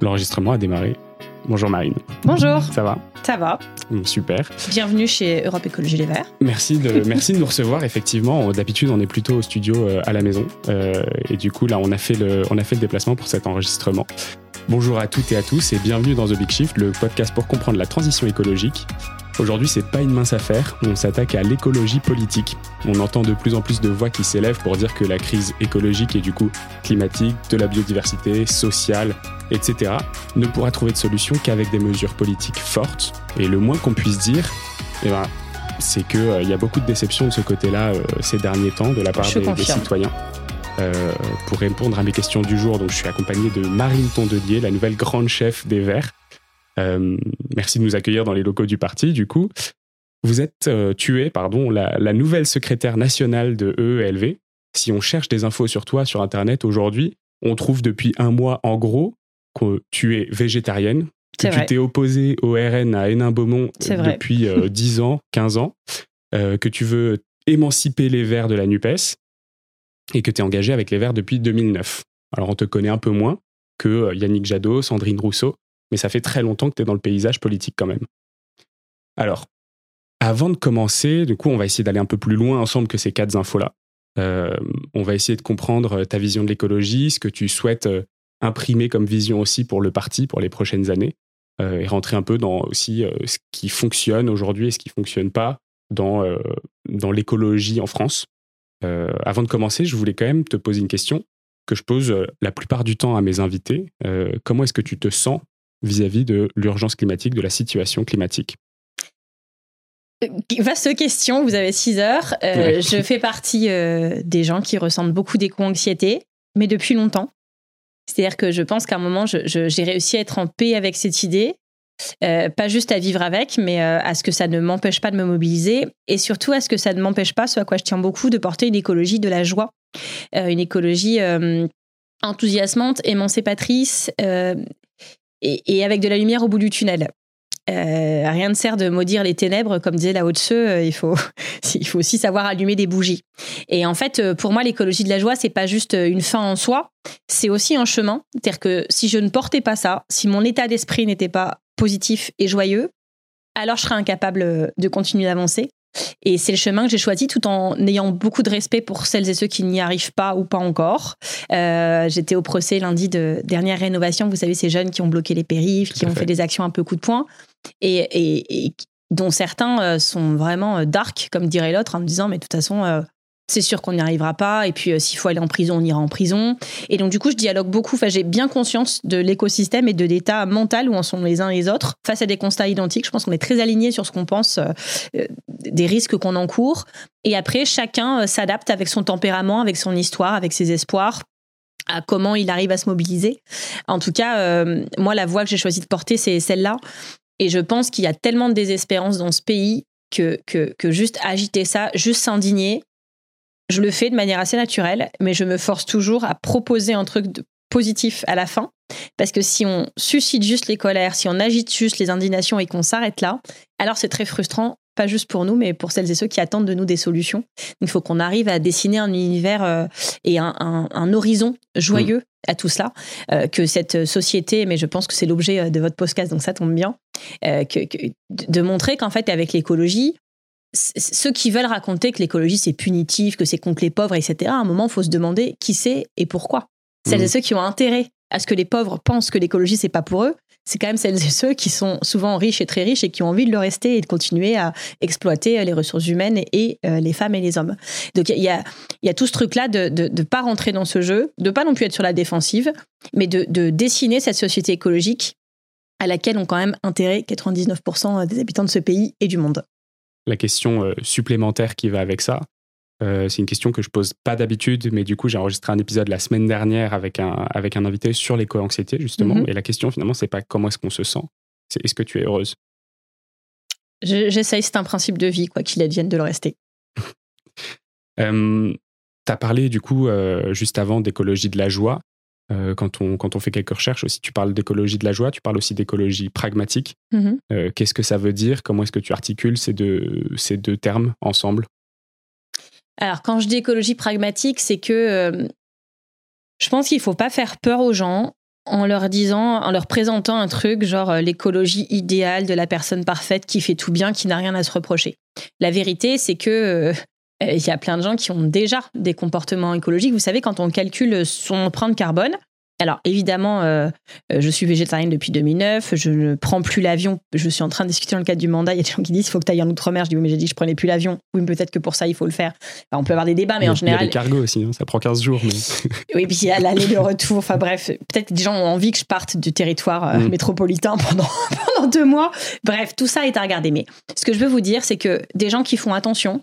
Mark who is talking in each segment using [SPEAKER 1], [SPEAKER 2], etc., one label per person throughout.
[SPEAKER 1] L'enregistrement a démarré. Bonjour Marine.
[SPEAKER 2] Bonjour,
[SPEAKER 1] Ça va?
[SPEAKER 2] Ça va
[SPEAKER 1] Mm, Super.
[SPEAKER 2] Bienvenue chez Europe Écologie Les Verts.
[SPEAKER 1] Merci de, merci de nous recevoir. Effectivement, d'habitude, on est plutôt au studio euh, à la maison. Euh, et du coup, là, on a, fait le, on a fait le déplacement pour cet enregistrement. Bonjour à toutes et à tous et bienvenue dans The Big Shift, le podcast pour comprendre la transition écologique. Aujourd'hui, c'est pas une mince affaire, on s'attaque à l'écologie politique. On entend de plus en plus de voix qui s'élèvent pour dire que la crise écologique et du coup climatique, de la biodiversité, sociale, etc., ne pourra trouver de solution qu'avec des mesures politiques fortes. Et le moins qu'on puisse dire, eh ben, c'est qu'il y a beaucoup de déceptions de ce côté-là euh, ces derniers temps de la part des, citoyens. Euh, pour répondre à mes questions du jour, donc je suis accompagné de Marine Tondelier, la nouvelle grande chef des Verts. Euh, merci de nous accueillir dans les locaux du parti. Du coup, vous êtes euh, tué, pardon, la, la nouvelle secrétaire nationale de EELV. Si on cherche des infos sur toi sur Internet aujourd'hui, on trouve depuis un mois en gros que tu es végétarienne, que tu t'es opposée au RN à Hénin-Beaumont euh, depuis euh, 10 ans, 15 ans, euh, que tu veux émanciper les Verts de la NUPES et que tu es engagé avec les Verts depuis 2009. Alors on te connaît un peu moins que Yannick Jadot, Sandrine Rousseau, mais ça fait très longtemps que tu es dans le paysage politique quand même. Alors, avant de commencer, du coup, on va essayer d'aller un peu plus loin ensemble que ces quatre infos-là. Euh, on va essayer de comprendre euh, ta vision de l'écologie, ce que tu souhaites euh, imprimer comme vision aussi pour le parti pour les prochaines années, et rentrer un peu dans aussi ce qui fonctionne aujourd'hui et ce qui fonctionne pas dans, dans l'écologie en France. Avant de commencer, je voulais quand même te poser une question que je pose la plupart du temps à mes invités. Comment est-ce que tu te sens vis-à-vis de l'urgence climatique, de la situation climatique
[SPEAKER 2] Euh, Vaste question, vous avez 6 heures. Euh,
[SPEAKER 1] Ouais.
[SPEAKER 2] Je fais partie euh, des gens qui ressentent beaucoup d'éco-anxiété, mais depuis longtemps. C'est-à-dire que je pense qu'à un moment, j'ai réussi à être en paix avec cette idée. Euh, pas juste à vivre avec, mais à ce que ça ne m'empêche pas de me mobiliser et surtout à ce que ça ne m'empêche pas, ce à quoi je tiens beaucoup, de porter une écologie de la joie, une écologie enthousiasmante, émancipatrice euh, et, avec de la lumière au bout du tunnel. Euh, rien ne sert de maudire les ténèbres, comme disait la Haute-Seu, euh, il faut, il faut aussi savoir allumer des bougies. Et en fait, euh, pour moi, l'écologie de la joie, c'est pas juste euh, une fin en soi, c'est aussi un chemin. C'est-à-dire que si je ne portais pas ça, si mon état d'esprit n'était pas positif et joyeux, alors je serais incapable de continuer d'avancer. Et c'est le chemin que j'ai choisi tout en ayant beaucoup de respect pour celles et ceux qui n'y arrivent pas ou pas encore. Euh, J'étais au procès lundi de dernière rénovation. Vous savez, ces jeunes qui ont bloqué les périphes, qui ont
[SPEAKER 1] fait.
[SPEAKER 2] fait des actions un peu coup de poing et, et- et dont certains euh, sont vraiment euh, dark, comme dirait l'autre, en me disant mais de toute façon c'est sûr qu'on n'y arrivera pas. Et puis euh, s'il faut aller en prison on ira en prison. Et donc du coup je dialogue beaucoup. Enfin j'ai bien conscience de l'écosystème et de l'état mental où en sont les uns et les autres. Face à des constats identiques je pense qu'on est très alignés sur ce qu'on pense euh, des risques qu'on encourt. Et après chacun euh, s'adapte avec son tempérament avec son histoire avec ses espoirs à comment il arrive à se mobiliser. En tout cas, euh, moi, la voie que j'ai choisi de porter, c'est celle-là. Et je pense qu'il y a tellement de désespérance dans ce pays que, que juste agiter ça, juste s'indigner, je le fais de manière assez naturelle, mais je me force toujours à proposer un truc de positif à la fin. Parce que si on suscite juste les colères, si on agite juste les indignations et qu'on s'arrête là, alors c'est très frustrant, pas juste pour nous, mais pour celles et ceux qui attendent de nous des solutions. Il faut qu'on arrive à dessiner un univers euh, et un, un- un horizon joyeux à tout cela, euh, que cette société, mais je pense que c'est l'objet euh, de votre podcast, donc ça tombe bien, que, que- de montrer qu'en fait, avec l'écologie, ceux qui veulent raconter que l'écologie c'est punitif, que c'est contre les pauvres, etc., à un moment, il faut se demander qui c'est et pourquoi. Celles
[SPEAKER 1] Mhm.
[SPEAKER 2] et ceux qui ont intérêt à ce que les pauvres pensent que l'écologie c'est pas pour eux, c'est quand même celles et ceux qui sont souvent riches et très riches et qui ont envie de le rester et de continuer à exploiter euh, les ressources humaines et euh, les femmes et les hommes. Donc il y a, il y a tout ce truc-là de ne pas rentrer dans ce jeu, de pas non plus être sur la défensive, mais de, de dessiner cette société écologique à laquelle ont quand même intérêt 99% des habitants de ce pays et du monde.
[SPEAKER 1] La question euh, supplémentaire qui va avec ça, euh, c'est une question que je pose pas d'habitude, mais du coup j'ai enregistré un épisode la semaine dernière avec un, avec un invité sur l'éco-anxiété justement.
[SPEAKER 2] Mhm.
[SPEAKER 1] Et la question finalement c'est pas comment est-ce qu'on se sent, c'est est-ce que tu es heureuse?
[SPEAKER 2] Je- J'essaye, c'est un principe de vie, quoi qu'il advienne de le rester.
[SPEAKER 1] Euh, tu as parlé du coup euh, juste avant d'écologie de la joie. Euh, quand, on, quand on fait quelques recherches aussi, tu parles d'écologie de la joie, tu parles aussi d'écologie pragmatique.
[SPEAKER 2] Mhm.
[SPEAKER 1] Euh, Qu'est-ce que ça veut dire? Comment est-ce que tu articules ces deux, ces deux termes ensemble?
[SPEAKER 2] Alors, quand je dis écologie pragmatique, c'est que euh, je pense qu'il ne faut pas faire peur aux gens en leur disant, en leur présentant un truc genre l'écologie idéale de la personne parfaite qui fait tout bien, qui n'a rien à se reprocher. La vérité, c'est que il y a plein de gens qui ont déjà des comportements écologiques. Vous savez, quand on calcule son empreinte carbone, alors évidemment, euh, euh, je suis végétarienne depuis 2009, je ne prends plus l'avion, je suis en train de discuter dans le cadre du mandat, il y a des gens qui disent il faut que tu ailles en outre-mer, je dis oui mais j'ai dit que je prenais plus l'avion, oui mais peut-être que pour ça il faut le faire. on peut avoir des débats mais en général...
[SPEAKER 1] Il y a des cargos aussi, hein, ça prend 15 jours. Mais...
[SPEAKER 2] oui puis il y a l'aller, le retour, enfin bref, peut-être que des gens ont envie que je parte du territoire euh, mm. métropolitain pendant, pendant deux mois. Bref, tout ça est à regarder. Mais ce que je veux vous dire, c'est que des gens qui font attention,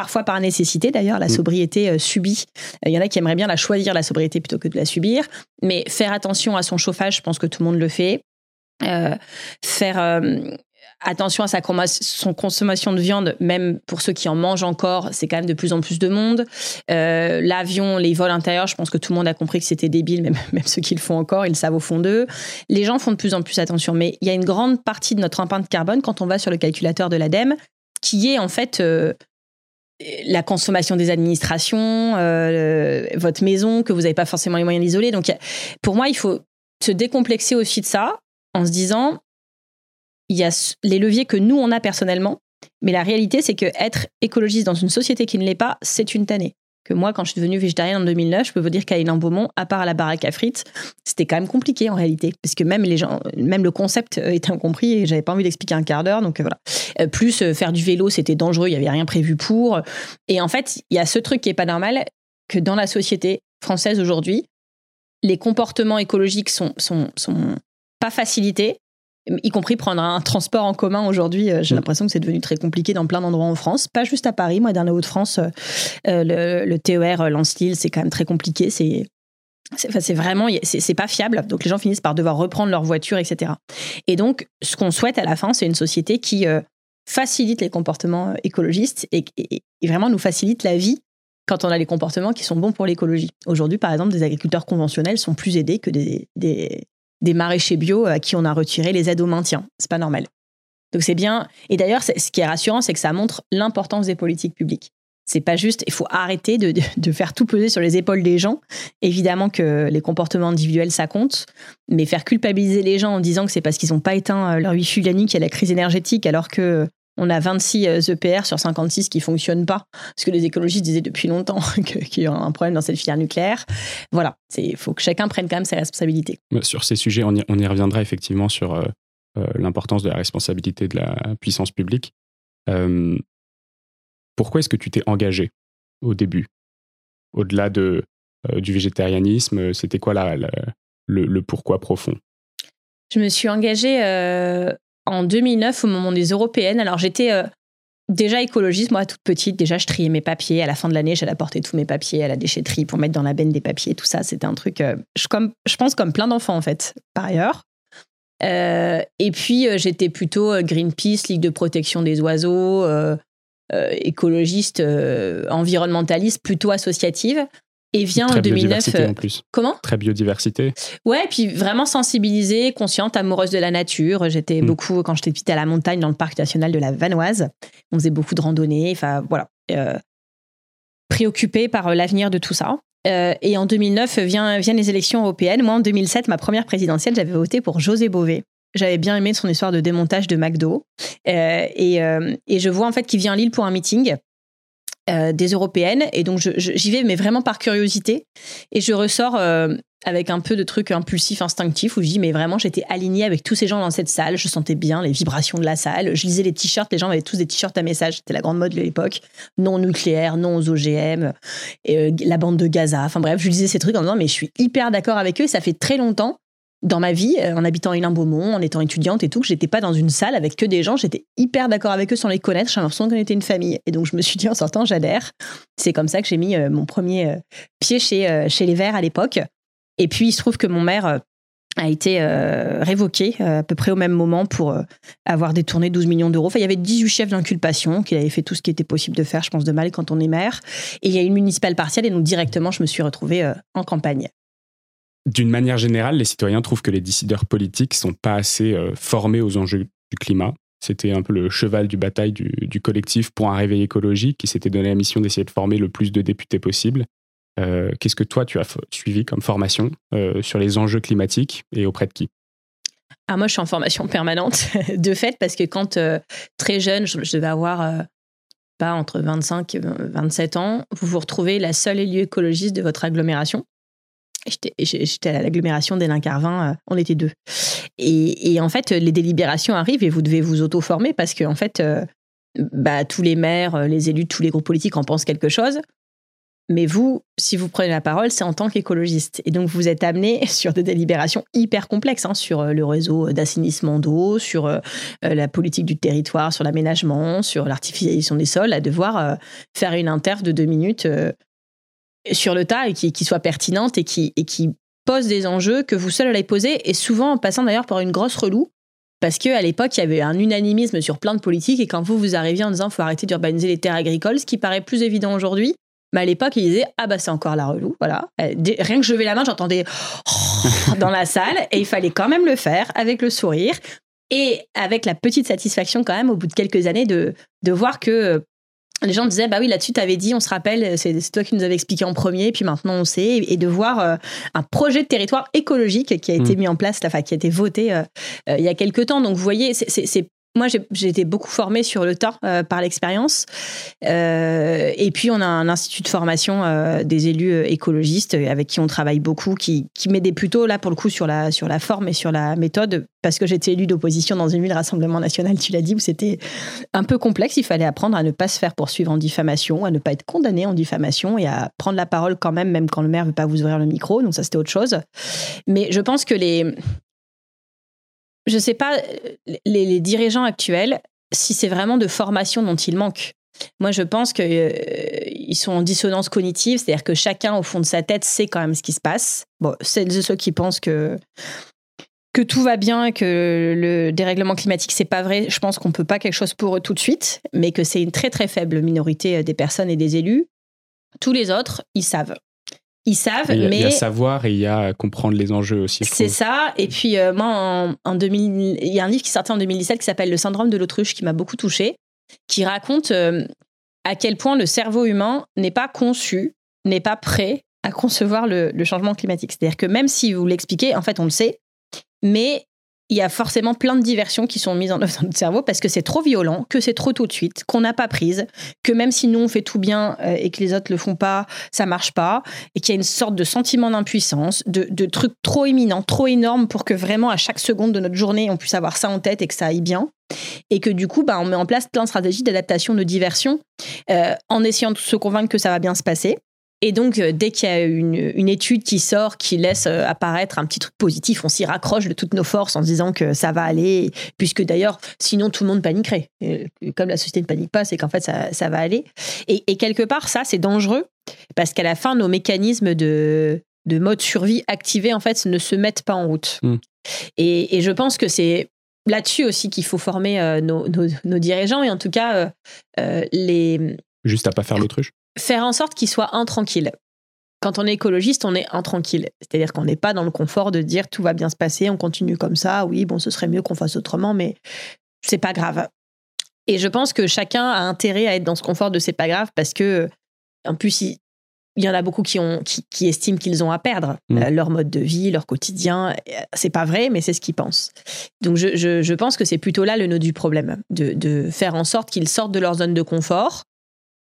[SPEAKER 2] parfois par nécessité d'ailleurs, la mm. sobriété euh, subie. Il y en a qui aimeraient bien la choisir, la sobriété, plutôt que de la subir. Mais faire attention à son chauffage, je pense que tout le monde le fait. Euh, faire euh, attention à sa son consommation de viande, même pour ceux qui en mangent encore, c'est quand même de plus en plus de monde. L'avion, les vols intérieurs, je pense que tout le monde a compris que c'était débile, même, même ceux qui le font encore, ils le savent au fond d'eux. Les gens font de plus en plus attention, mais il y a une grande partie de notre empreinte carbone quand on va sur le calculateur de l'ADEME qui est en fait la consommation des administrations, euh, votre maison, que vous n'avez pas forcément les moyens d'isoler. Donc, pour moi, il faut se décomplexer aussi de ça en se disant, il y a les leviers que nous, on a personnellement, mais la réalité, c'est que être écologiste dans une société qui ne l'est pas, c'est une tannée que moi, quand je suis devenue végétarienne en 2009, je peux vous dire qu'à Hénin Beaumont, à part à la baraque à frites, c'était quand même compliqué en réalité, parce que même les gens, même le concept euh, était incompris et j'avais pas envie d'expliquer un quart d'heure, donc euh, voilà. Euh, plus faire du vélo, c'était dangereux, il y avait rien prévu pour. Et en fait, il y a ce truc qui est pas normal, que dans la société française aujourd'hui, les comportements écologiques sont, sont, sont pas facilités y compris prendre un transport en commun aujourd'hui. Euh, j'ai mm. l'impression que c'est devenu très compliqué dans plein d'endroits en France, pas juste à Paris. Moi, dans les Hauts-de-France, euh, euh, le, TER Lens-Lille, c'est quand même très compliqué. C'est c'est vraiment, c'est pas fiable. Donc les gens finissent par devoir reprendre leur voiture, etc. Et donc, ce qu'on souhaite à la fin, c'est une société qui facilite les comportements écologistes et, vraiment nous facilite la vie quand on a les comportements qui sont bons pour l'écologie. Aujourd'hui, par exemple, des agriculteurs conventionnels sont plus aidés que des, des maraîchers bio à qui on a retiré les aides au maintien. C'est pas normal. Donc c'est bien. Et d'ailleurs, ce qui est rassurant, c'est que ça montre l'importance des politiques publiques. C'est pas juste, il faut arrêter de, faire tout peser sur les épaules des gens. Évidemment que les comportements individuels, ça compte, mais faire culpabiliser les gens en disant que c'est parce qu'ils n'ont pas éteint leur wifi la nuit qu'il y a la crise énergétique, alors que on a 26 EPR euh, sur 56 qui fonctionnent pas, parce que les écologistes disaient depuis longtemps qu'il y a un problème dans cette filière nucléaire. Voilà, il faut que chacun prenne quand même ses responsabilités.
[SPEAKER 1] Sur ces sujets, on y, reviendra effectivement sur euh, euh, l'importance de la responsabilité de la puissance publique. pourquoi est-ce que tu t'es engagé au début? Au-delà de, du végétarianisme, c'était quoi le, le, pourquoi profond?
[SPEAKER 2] Je me suis engagée en 2009 au moment des européennes. Alors j'étais euh, déjà écologiste, moi toute petite, déjà je triais mes papiers. À la fin de l'année, j'allais apporter tous mes papiers à la déchetterie pour mettre dans la benne des papiers. Tout ça, c'était un truc, euh, je, comme, je pense comme plein d'enfants en fait, par ailleurs. Euh, et puis j'étais plutôt Greenpeace, Ligue de protection des oiseaux, écologiste, environnementaliste, plutôt associative. Et vient en 2009.
[SPEAKER 1] En plus.
[SPEAKER 2] Comment?
[SPEAKER 1] Très biodiversité.
[SPEAKER 2] Ouais, puis vraiment sensibilisée, consciente, amoureuse de la nature. J'étais mm. beaucoup, quand j'étais petite, à la montagne, dans le parc national de la Vanoise. On faisait beaucoup de randonnées. Enfin, voilà. Euh, préoccupée par euh, l'avenir de tout ça. Euh, et en 2009, vient, viennent les élections européennes. Moi, en 2007, ma première présidentielle, j'avais voté pour José Bové. J'avais bien aimé son histoire de démontage de McDo. et, et, je vois en fait qu'il vient à Lille pour un meeting. Euh, des européennes. Et donc, j'y vais, mais vraiment par curiosité. Et je ressors euh, avec un peu de trucs impulsifs, instinctifs, où je dis, mais vraiment, j'étais alignée avec tous ces gens dans cette salle. Je sentais bien les vibrations de la salle. Je lisais les t-shirts. Les gens avaient tous des t-shirts à message. C'était la grande mode de l'époque. Non nucléaire, non aux OGM, et, euh, la bande de Gaza. Enfin bref, je lisais ces trucs en disant, mais je suis hyper d'accord avec eux. Ça fait très longtemps dans ma vie, euh, en habitant à Hénin-Beaumont, en étant étudiante et tout, que j'étais pas dans une salle avec que des gens, j'étais hyper d'accord avec eux sans les connaître, j'ai l'impression qu'on était une famille. Et donc je me suis dit en sortant, j'adhère. C'est comme ça que j'ai mis euh, mon premier euh, pied chez, chez les Verts à l'époque. Et puis il se trouve que mon maire a été révoqué à peu près au même moment pour avoir détourné 12 millions d'euros. Enfin, il y avait 18 chefs d'inculpation qui avaient fait tout ce qui était possible de faire, je pense, de mal quand on est maire. Et il y a une municipale partielle et donc directement, je me suis retrouvée en campagne.
[SPEAKER 1] D'une manière générale, les citoyens trouvent que les décideurs politiques sont pas assez euh, formés aux enjeux du climat. C'était un peu le cheval du bataille du, collectif pour un réveil écologique qui s'était donné la mission d'essayer de former le plus de députés possible. Qu'est-ce que toi, tu as suivi comme formation sur les enjeux climatiques et auprès de qui?
[SPEAKER 2] Ah, moi, je suis en formation permanente, de fait, parce que quand très jeune, je, devais avoir pas entre 25 et 27 ans, vous vous retrouvez la seule élue écologiste de votre agglomération. J'étais à l'agglomération des Carvin, euh, on était deux. Et, en fait, les délibérations arrivent et vous devez vous auto-former parce que, en fait, euh, bah, tous les maires, euh, les élus tous les groupes politiques en pensent quelque chose. Mais vous, si vous prenez la parole, c'est en tant qu'écologiste. Et donc, vous êtes amené sur des délibérations hyper complexes, hein, sur le réseau d'assainissement d'eau, sur la politique du territoire, sur l'aménagement, sur l'artificialisation des sols, à devoir faire une interf de deux minutes sur le tas et qui, qui soit pertinente et qui, et qui pose des enjeux que vous seul allez poser, et souvent en passant d'ailleurs par une grosse reloue. Parce qu'à l'époque, il y avait un unanimisme sur plein de politiques, et quand vous, vous arriviez en disant faut arrêter d'urbaniser les terres agricoles, ce qui paraît plus évident aujourd'hui, mais à l'époque, ils disaient Ah, bah, c'est encore la reloue. Voilà. Euh, rien que je levais la main, j'entendais dans la salle, et il fallait quand même le faire avec le sourire. Et avec la petite satisfaction, quand même, au bout de quelques années, de, de voir que les gens disaient bah oui là-dessus tu avais dit on se rappelle c'est toi qui nous avais expliqué en premier puis maintenant on sait et de voir euh, un projet de territoire écologique qui a été mm. mis en place enfin qui a été voté euh, euh, il y a quelques temps donc vous voyez c'est moi, j'ai été beaucoup formée sur le tas euh, par l'expérience. Euh, et puis, on a un institut de formation euh, des élus écologistes avec qui on travaille beaucoup, qui, qui m'aidait plutôt, là, pour le coup, sur la, sur la forme et sur la méthode, parce que j'étais élue d'opposition dans une ville Rassemblement National, tu l'as dit, où c'était un peu complexe. Il fallait apprendre à ne pas se faire poursuivre en diffamation, à ne pas être condamné en diffamation et à prendre la parole quand même, même quand le maire ne veut pas vous ouvrir le micro. Donc, ça, c'était autre chose. Mais je pense que les je ne sais pas, les, dirigeants actuels, si c'est vraiment de formation dont ils manquent. Moi, je pense qu'ils euh, sont en dissonance cognitive, c'est-à-dire que chacun, au fond de sa tête, sait quand même ce qui se passe. Bon, celles et ceux qui pensent que, que tout va bien, que le dérèglement climatique, c'est pas vrai, je pense qu'on peut pas quelque chose pour eux tout de suite, mais que c'est une très très faible minorité euh, des personnes et des élus. Tous les autres, ils savent ils savent, mais...
[SPEAKER 1] Il y a savoir et il y a comprendre les enjeux aussi.
[SPEAKER 2] C'est ça. Et puis, euh, moi, en, 2000, il y a un livre qui sortait en 2017 qui s'appelle Le syndrome de l'autruche qui m'a beaucoup touché, qui raconte euh, à quel point le cerveau humain n'est pas conçu, n'est pas prêt à concevoir le, le changement climatique. C'est-à-dire que même si vous l'expliquez, en fait, on le sait, mais il y a forcément plein de diversions qui sont mises en œuvre dans notre cerveau parce que c'est trop violent, que c'est trop tout de suite, qu'on n'a pas prise, que même si nous on fait tout bien euh, et que les autres le font pas, ça marche pas, et qu'il y a une sorte de sentiment d'impuissance, de, trucs trop éminents, trop énormes pour que vraiment à chaque seconde de notre journée on puisse avoir ça en tête et que ça aille bien. Et que du coup, bah, on met en place plein de stratégies d'adaptation, de diversion, euh, en essayant de se convaincre que ça va bien se passer. Et donc, euh, dès qu'il y a une, une, étude qui sort, qui laisse euh, apparaître un petit truc positif, on s'y raccroche de toutes nos forces en se disant que ça va aller, puisque d'ailleurs, sinon tout le monde paniquerait. comme la société ne panique pas, c'est qu'en fait, ça, ça, va aller. Et, et, quelque part, ça, c'est dangereux, parce qu'à la fin, nos mécanismes de, de mode survie activés, en fait, ne se mettent pas en route. Hmm. Et, et, je pense que c'est là-dessus aussi qu'il faut former euh, nos, nos, dirigeants, et en tout cas, les...
[SPEAKER 1] Juste à pas faire l'autruche
[SPEAKER 2] faire en sorte qu'il soit intranquille. Quand on est écologiste, on est intranquille. C'est-à-dire qu'on n'est pas dans le confort de dire tout va bien se passer, on continue comme ça, oui, bon, ce serait mieux qu'on fasse autrement, mais c'est pas grave. Et je pense que chacun a intérêt à être dans ce confort de c'est pas grave parce que, en plus, il, y en a beaucoup qui, ont, qui, estiment qu'ils ont à perdre mmh. euh, leur mode de vie, leur quotidien. C'est pas vrai, mais c'est ce qu'ils pensent. Donc je, je, pense que c'est plutôt là le nœud du problème, de, de faire en sorte qu'ils sortent de leur zone de confort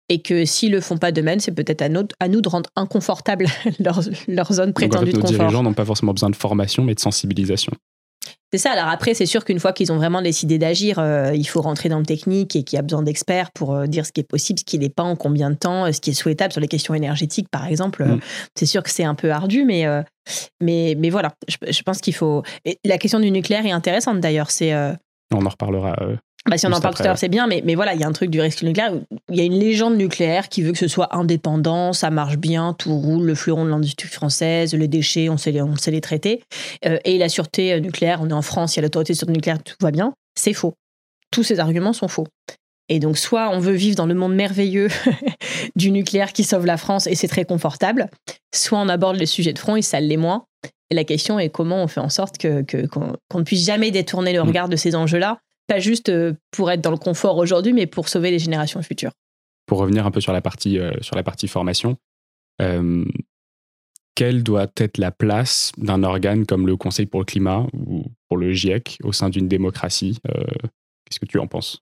[SPEAKER 2] et que s'ils le font pas de même, c'est peut-être à, à, nous de rendre inconfortable leur, leur, zone prétendue
[SPEAKER 1] Donc,
[SPEAKER 2] de confort.
[SPEAKER 1] Les gens n'ont pas forcément besoin de formation, mais de sensibilisation.
[SPEAKER 2] C'est ça. Alors après, c'est sûr qu'une fois qu'ils ont vraiment décidé d'agir, euh, il faut rentrer dans le technique et qu'il y a besoin d'experts pour euh, dire ce qui est possible, ce qui n'est pas, en combien de temps, ce qui est souhaitable sur les questions énergétiques, par exemple. Mm. C'est sûr que c'est un peu ardu, mais, euh, mais, mais voilà. Je, pense qu'il faut. la question du nucléaire est intéressante d'ailleurs. C'est.
[SPEAKER 1] On en reparlera
[SPEAKER 2] bah, si on en parle tout à l'heure, c'est bien, mais, mais voilà, il y a un truc du risque nucléaire. Il y a une légende nucléaire qui veut que ce soit indépendant, ça marche bien, tout roule, le fleuron de l'industrie française, les déchets, on sait les, on sait les traiter. Euh, et la sûreté euh, nucléaire, on est en France, il y a l'autorité de sûreté nucléaire, tout va bien. C'est faux. Tous ces arguments sont faux. Et donc, soit on veut vivre dans le monde merveilleux du nucléaire qui sauve la France et c'est très confortable, soit on aborde les sujets de front et ça l'est moins. Et la question est comment on fait en sorte que, qu'on, ne puisse jamais détourner le mm. regard de ces enjeux-là pas juste pour être dans le confort aujourd'hui, mais pour sauver les générations futures.
[SPEAKER 1] Pour revenir un peu sur la partie, sur la partie formation, quelle doit être la place d'un organe comme le Conseil pour le climat ou pour le GIEC au sein d'une démocratie Qu'est-ce que tu en penses?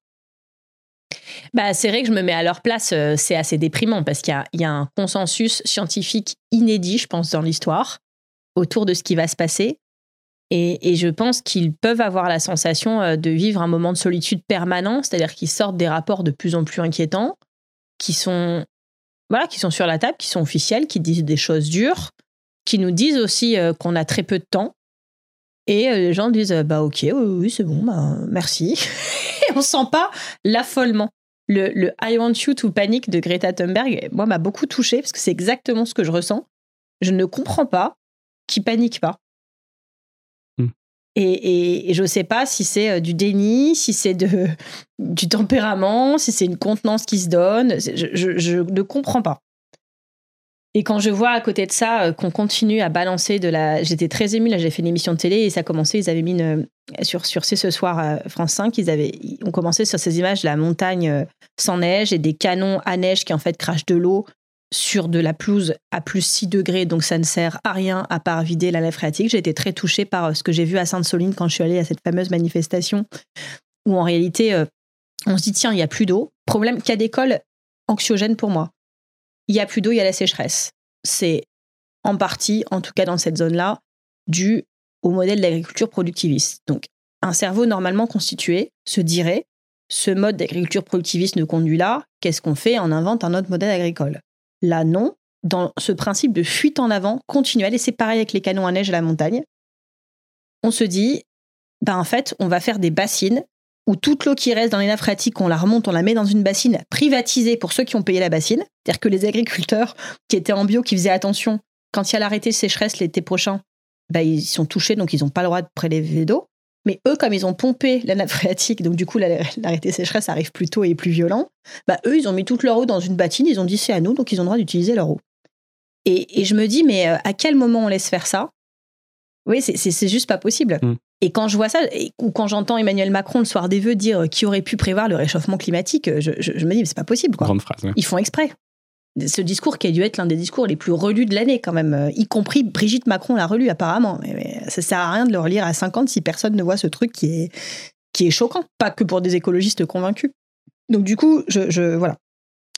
[SPEAKER 2] Bah, c'est vrai que je me mets à leur place, euh, c'est assez déprimant parce qu'il y, a, un consensus scientifique inédit, je pense, dans l'histoire autour de ce qui va se passer. Et, je pense qu'ils peuvent avoir la sensation euh, de vivre un moment de solitude permanent, c'est-à-dire qu'ils sortent des rapports de plus en plus inquiétants, qui sont, voilà, qui sont sur la table, qui sont officiels, qui disent des choses dures, qui nous disent aussi euh, qu'on a très peu de temps. Et les gens disent bah ok, oui, oui c'est bon, bah, merci. et on sent pas l'affolement. Le, le, I want you to panic de Greta Thunberg, moi, m'a beaucoup touché parce que c'est exactement ce que je ressens. Je ne comprends pas qui panique pas. Et, je ne sais pas si c'est euh, du déni, si c'est du tempérament, si c'est une contenance qui se donne. je, ne comprends pas. Et quand je vois à côté de ça euh, qu'on continue à balancer de la. J'étais très émue, là, j'ai fait une émission de télé et ça a commencé. Ils avaient mis une... sur, sur C'est ce soir à France 5, ils avaient ont commencé sur ces images la montagne euh, sans neige et des canons à neige qui en fait crachent de l'eau sur de la pelouse à plus 6 degrés, donc ça ne sert à rien à part vider la lèvre phréatique. J'ai été très touchée par euh, ce que j'ai vu à Sainte-Soline quand je suis allée à cette fameuse manifestation où en réalité, on se dit tiens, il n'y a plus d'eau. Problème, cas d'école anxiogène pour moi il y a plus d'eau, il y a la sécheresse. C'est en partie, en tout cas dans cette zone-là, dû au modèle d'agriculture productiviste. Donc, un cerveau normalement constitué se dirait ce mode d'agriculture productiviste nous conduit là, qu'est-ce qu'on fait? On invente un autre modèle agricole. Là, non. Dans ce principe de fuite en avant continuelle, et c'est pareil avec les canons à neige à la montagne, on se dit, ben en fait, on va faire des bassines où toute l'eau qui reste dans les nappes phréatiques, on la remonte, on la met dans une bassine privatisée pour ceux qui ont payé la bassine. C'est-à-dire que les agriculteurs qui étaient en bio, qui faisaient attention, quand il y a l'arrêté sécheresse l'été prochain, bah, ils sont touchés, donc ils n'ont pas le droit de prélever d'eau. Mais eux, comme ils ont pompé la nappe phréatique, donc du coup l'arrêté sécheresse arrive plus tôt et plus violent, bah, eux, ils ont mis toute leur eau dans une bassine, ils ont dit c'est à nous, donc ils ont le droit d'utiliser leur eau. Et, je me dis, mais euh, à quel moment on laisse faire ça? Oui, c'est juste pas possible. Mm. Et quand je vois ça, ou quand j'entends Emmanuel Macron le soir des vœux dire qui aurait pu prévoir le réchauffement climatique, je, me dis, c'est pas possible. Quoi.
[SPEAKER 1] Grande phrase.
[SPEAKER 2] Ils font exprès. Ce discours qui a dû être l'un des discours les plus relus de l'année, quand même, euh, y compris Brigitte Macron l'a relu apparemment. Mais, ça sert à rien de le relire à 50 si personne ne voit ce truc qui est, qui est choquant, pas que pour des écologistes convaincus. Donc, du coup, voilà.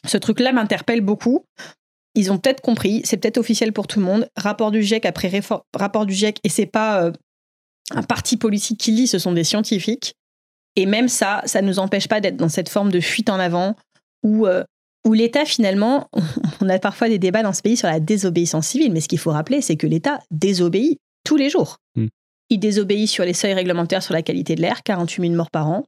[SPEAKER 2] Ce truc-là m'interpelle beaucoup. Ils ont peut-être compris, c'est peut-être officiel pour tout le monde. Rapport du GIEC après rapport du GIEC, et c'est pas euh, un parti politique qui lit, ce sont des scientifiques. Et même ça, ça ne nous empêche pas d'être dans cette forme de fuite en avant où, euh, où l'État, finalement, on a parfois des débats dans ce pays sur la désobéissance civile, mais ce qu'il faut rappeler, c'est que l'État désobéit tous les jours. Hmm. Il désobéit sur les seuils réglementaires sur la qualité de l'air, 48 000 morts par an.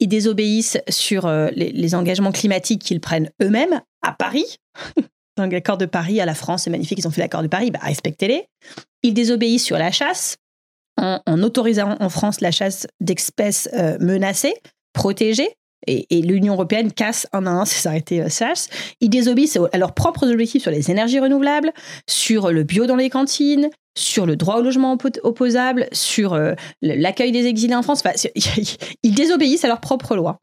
[SPEAKER 2] Ils désobéissent sur euh, les, les, engagements climatiques qu'ils prennent eux-mêmes à Paris. Dans l'accord de Paris, à la France, c'est magnifique, ils ont fait l'accord de Paris, bah, respectez-les. Ils désobéissent sur la chasse, en, autorisant en France la chasse d'espèces euh, menacées, protégées, et, l'Union européenne casse un à un ces arrêtés euh, chasse. Ils désobéissent à leurs propres objectifs sur les énergies renouvelables, sur le bio dans les cantines, sur le droit au logement opposable, sur euh, l'accueil des exilés en France. ils désobéissent à leurs propres lois.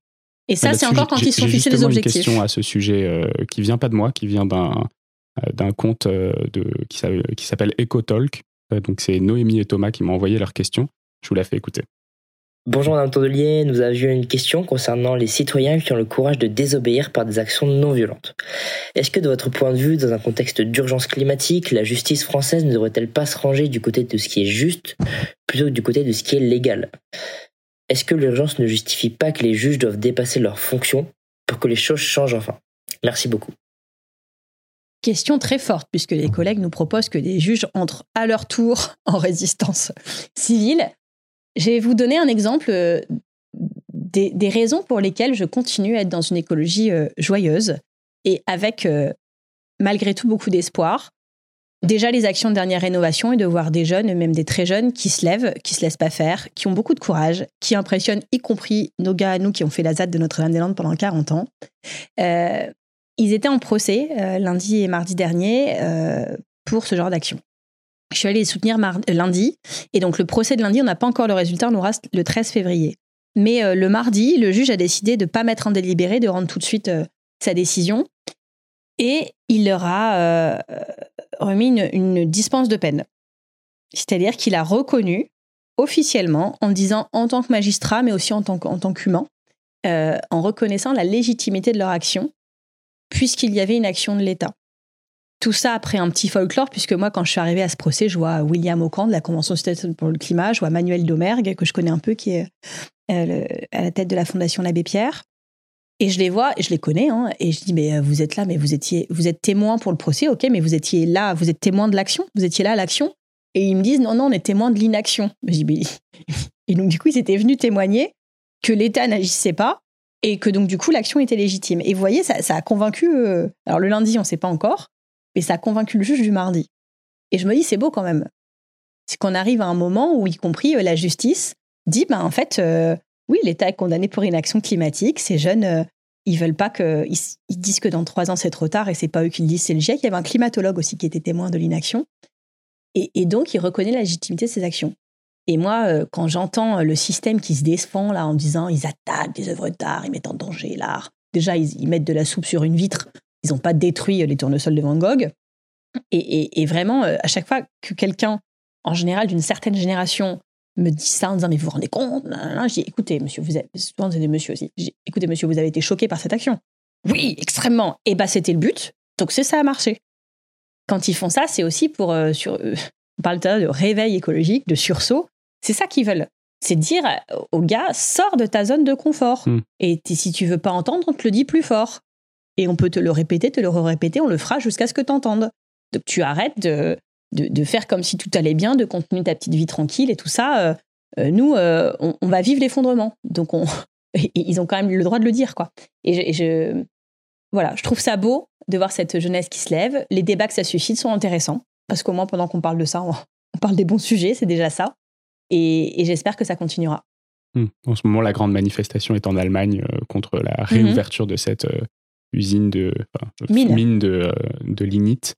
[SPEAKER 2] Et ça, c'est encore quand ils sont fixés des objectifs.
[SPEAKER 1] une question à ce sujet qui vient pas de moi, qui vient d'un d'un compte de, qui s'appelle EcoTalk, euh, donc c'est Noémie et Thomas qui m'ont envoyé leurs questions. Je vous la fais écouter.
[SPEAKER 3] Bonjour Madame Tondelier, nous avions une question concernant les citoyens qui ont le courage de désobéir par des actions non violentes. Est-ce que de votre point de vue, dans un contexte d'urgence climatique, la justice française ne devrait-elle pas se ranger du côté de ce qui est juste plutôt que du côté de ce qui est légal? Est-ce que l'urgence ne justifie pas que les juges doivent dépasser leurs fonctions pour que les choses changent enfin? Merci beaucoup.
[SPEAKER 2] Question très forte, puisque les collègues nous proposent que les juges entrent à leur tour en résistance civile. Je vais vous donner un exemple euh, des, raisons pour lesquelles je continue à être dans une écologie euh, joyeuse et avec euh, malgré tout beaucoup d'espoir. Déjà les actions de dernière rénovation et de voir des jeunes, même des très jeunes, qui se lèvent, qui se laissent pas faire, qui ont beaucoup de courage, qui impressionnent y compris nos gars à nous qui ont fait la ZAD de Notre-Dame-des-Landes pendant 40 ans. Ils étaient en procès lundi et mardi dernier pour ce genre d'action. Je suis allée les soutenir lundi. Et donc, le procès de lundi, on n'a pas encore le résultat, on nous reste le 13 février. Mais le mardi, le juge a décidé de ne pas mettre en délibéré, de rendre tout de suite sa décision. Et il leur a remis une, dispense de peine. C'est-à-dire qu'il a reconnu officiellement en disant en tant que magistrat, mais aussi en tant qu'humain, euh, en reconnaissant la légitimité de leur action, puisqu'il y avait une action de l'État. Tout ça après un petit folklore, puisque moi, quand je suis arrivée à ce procès, je vois William Ockham de la Convention citoyenne pour le climat, je vois Manuel Domergue, que je connais un peu, qui est euh, à la tête de la Fondation L'Abbé Pierre. Et je les vois, je les connais, hein, et je dis, mais euh, vous êtes là, mais vous étiez, vous êtes témoin pour le procès, ok, mais vous étiez là, vous êtes témoin de l'action, vous étiez là à l'action. Et ils me disent, non, non, on est témoin de l'inaction. Et donc, du coup, ils étaient venus témoigner que l'État n'agissait pas et que donc, du coup, l'action était légitime. Et vous voyez, ça, a convaincu, euh, alors le lundi, on ne sait pas encore, mais ça a convaincu le juge du mardi. Et je me dis, c'est beau quand même. C'est qu'on arrive à un moment où, y compris euh, la justice, dit, ben, en fait, euh, oui, l'État est condamné pour inaction climatique. Ces jeunes, ils veulent pas que. Ils, disent que dans trois ans, c'est trop tard et c'est pas eux qui le disent, c'est le GIEC. Il y avait un climatologue aussi qui était témoin de l'inaction. Et, donc, il reconnaît la légitimité de ses actions. Et moi, euh, quand j'entends le système qui se défend là en disant ils attaquent des œuvres d'art, ils mettent en danger l'art. Déjà, ils, mettent de la soupe sur une vitre. Ils n'ont pas détruit les tournesols de Van Gogh. Et, vraiment, euh, à chaque fois que quelqu'un, en général d'une certaine génération, me dit ça en disant mais vous vous rendez compte? Je dis écoutez monsieur, vous avez souvent des monsieur aussi. écoutez monsieur, vous avez été choqué par cette action. Oui, extrêmement. Et bah c'était le but. Donc c'est ça a marché quand ils font ça, c'est aussi pour. Euh, sur, euh, on parle de réveil écologique, de sursaut. C'est ça qu'ils veulent. C'est dire au gars, sors de ta zone de confort. Hmm. Et si tu veux pas entendre, on te le dit plus fort. Et on peut te le répéter, te le répéter, on le fera jusqu'à ce que tu entendes. Donc tu arrêtes de, de, faire comme si tout allait bien, de continuer ta petite vie tranquille et tout ça. Euh, nous, on, va vivre l'effondrement. Donc on, ils ont quand même le droit de le dire, quoi. Et je voilà, je trouve ça beau de voir cette jeunesse qui se lève. Les débats que ça suscite sont intéressants, parce qu'au moins pendant qu'on parle de ça, on, parle des bons sujets, c'est déjà ça. Et, j'espère que ça continuera.
[SPEAKER 1] Hmm. En ce moment, la grande manifestation est en Allemagne euh, contre la mhm. réouverture de cette euh, usine de mine, de, euh, de lignite.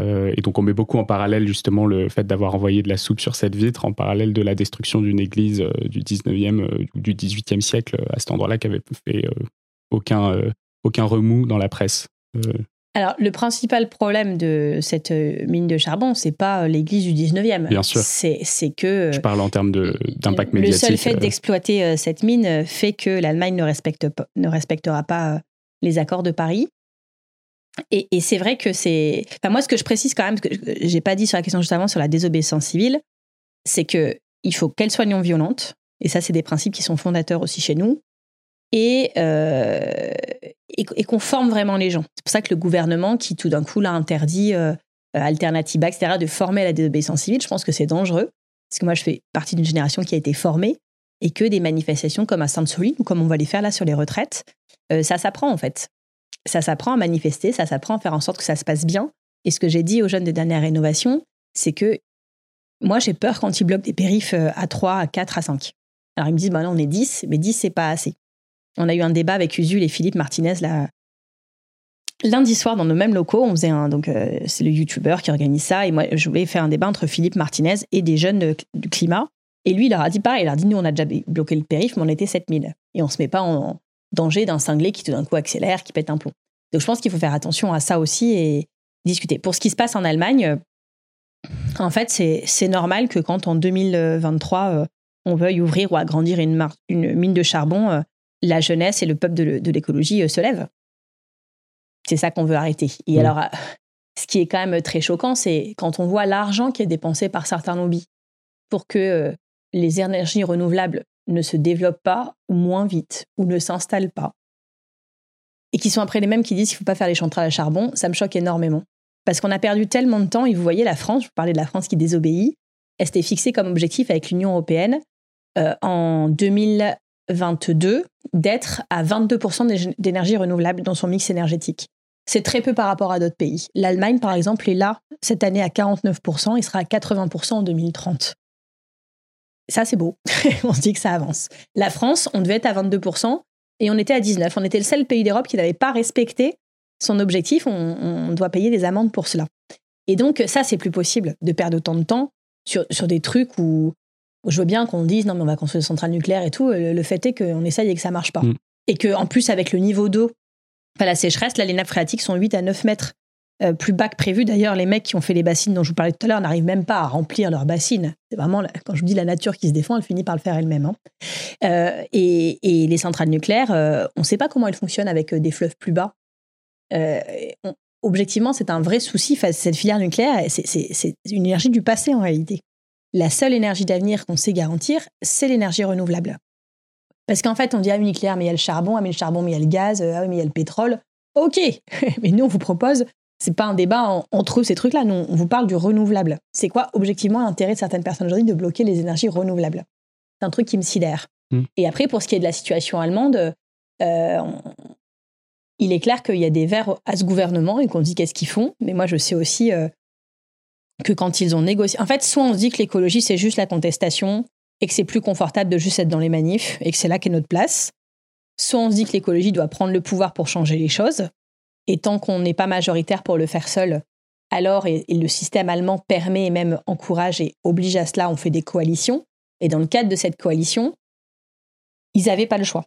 [SPEAKER 1] et donc, on met beaucoup en parallèle justement le fait d'avoir envoyé de la soupe sur cette vitre, en parallèle de la destruction d'une église du 19e ou du 18e siècle à cet endroit-là qui avait fait aucun, aucun remous dans la presse.
[SPEAKER 2] Euh, Alors, le principal problème de cette euh, mine de charbon, c'est pas euh, l'église du 19e.
[SPEAKER 1] Bien sûr.
[SPEAKER 2] C'est, que.
[SPEAKER 1] Je parle en termes d'impact médiatique.
[SPEAKER 2] Le seul fait d'exploiter cette mine fait que l'Allemagne ne, respecte ne respectera pas les accords de Paris. Et, c'est vrai que c'est. Enfin, moi, ce que je précise quand même, ce que j'ai pas dit sur la question juste avant sur la désobéissance civile, c'est que il faut qu'elle soit non violente. Et ça, c'est des principes qui sont fondateurs aussi chez nous. Et, et, qu'on forme vraiment les gens. C'est pour ça que le gouvernement, qui tout d'un coup l'a interdit, euh, euh Alternativa, etc., de former la désobéissance civile, je pense que c'est dangereux. Parce que moi, je fais partie d'une génération qui a été formée et que des manifestations comme à Sainte-Soline ou comme on va les faire là sur les retraites, euh, ça s'apprend en fait. Ça s'apprend à manifester, ça s'apprend à faire en sorte que ça se passe bien. Et ce que j'ai dit aux jeunes de dernière rénovation, c'est que moi, j'ai peur quand ils bloquent des périphes euh, à 3, à 4, à 5. Alors ils me disent, bah là, on est 10, mais 10, c'est pas assez. On a eu un débat avec Usul et Philippe Martinez là, lundi soir dans nos mêmes locaux. On faisait un, donc euh, c'est le YouTuber qui organise ça et moi je voulais faire un débat entre Philippe Martinez et des jeunes du climat. Et lui, il leur a dit pareil, il leur a dit nous on a déjà bloqué le périph, mais on était 7000 et on se met pas en danger d'un cinglé qui tout d'un coup accélère, qui pète un plomb. Donc je pense qu'il faut faire attention à ça aussi et discuter. Pour ce qui se passe en Allemagne, en fait c'est normal que quand en 2023 euh, on veuille ouvrir ou agrandir une, une mine de charbon, euh, la jeunesse et le peuple de, l'écologie euh, se lèvent. C'est ça qu'on veut arrêter. Et alors, euh, ce qui est quand même très choquant, c'est quand on voit l'argent qui est dépensé par certains lobbies pour que les énergies renouvelables ne se développent pas moins vite ou ne s'installent pas. Et qui sont après les mêmes qui disent qu'il ne faut pas faire les centrales à charbon, ça me choque énormément. Parce qu'on a perdu tellement de temps, et vous voyez la France, je vous parlais de la France qui désobéit, elle s'était fixée comme objectif avec l'Union européenne en 2000, 22 d'être à 22% d'énergie renouvelable dans son mix énergétique. C'est très peu par rapport à d'autres pays. L'Allemagne, par exemple, est là cette année à 49%, il sera à 80% en 2030. Ça, c'est beau. on se dit que ça avance. La France, on devait être à 22% et on était à 19%. On était le seul pays d'Europe qui n'avait pas respecté son objectif. On, doit payer des amendes pour cela. Et donc, ça, c'est plus possible de perdre autant de temps sur, sur des trucs où je veux bien qu'on dise non, mais on va construire des centrales nucléaires et tout. Le, fait est qu'on essaye et que ça marche pas.
[SPEAKER 1] Mm.
[SPEAKER 2] Et qu'en plus, avec le niveau d'eau, la sécheresse, là, les nappes phréatiques sont 8 à 9 mètres euh, plus bas que prévu. D'ailleurs, les mecs qui ont fait les bassines dont je vous parlais tout à l'heure n'arrivent même pas à remplir leurs bassines. C'est vraiment, quand je dis la nature qui se défend, elle finit par le faire elle-même. hein. Euh, et, les centrales nucléaires, euh, on ne sait pas comment elles fonctionnent avec des fleuves plus bas. Objectivement, c'est un vrai souci. Cette filière nucléaire, c'est une énergie du passé en réalité. La seule énergie d'avenir qu'on sait garantir, c'est l'énergie renouvelable. Parce qu'en fait, on dit, ah, oui, nucléaire, mais il y a le charbon, ah, mais le charbon, mais il y a le gaz, ah, oui, mais il y a le pétrole. OK, mais nous, on vous propose, c'est pas un débat en- entre eux, ces trucs-là. Nous, on vous parle du renouvelable. C'est quoi, objectivement, l'intérêt de certaines personnes aujourd'hui de bloquer les énergies renouvelables? C'est un truc qui me sidère.
[SPEAKER 1] Mm.
[SPEAKER 2] Et après, pour ce qui est de la situation allemande, euh, il est clair qu'il y a des verts à ce gouvernement et qu'on dit qu'est-ce qu'ils font. Mais moi, je sais aussi euh, que quand ils ont négocié. En fait, soit on se dit que l'écologie, c'est juste la contestation et que c'est plus confortable de juste être dans les manifs et que c'est là qu'est notre place. Soit on se dit que l'écologie doit prendre le pouvoir pour changer les choses. Et tant qu'on n'est pas majoritaire pour le faire seul, alors, et, le système allemand permet et même encourage et oblige à cela, on fait des coalitions. Et dans le cadre de cette coalition, ils n'avaient pas le choix.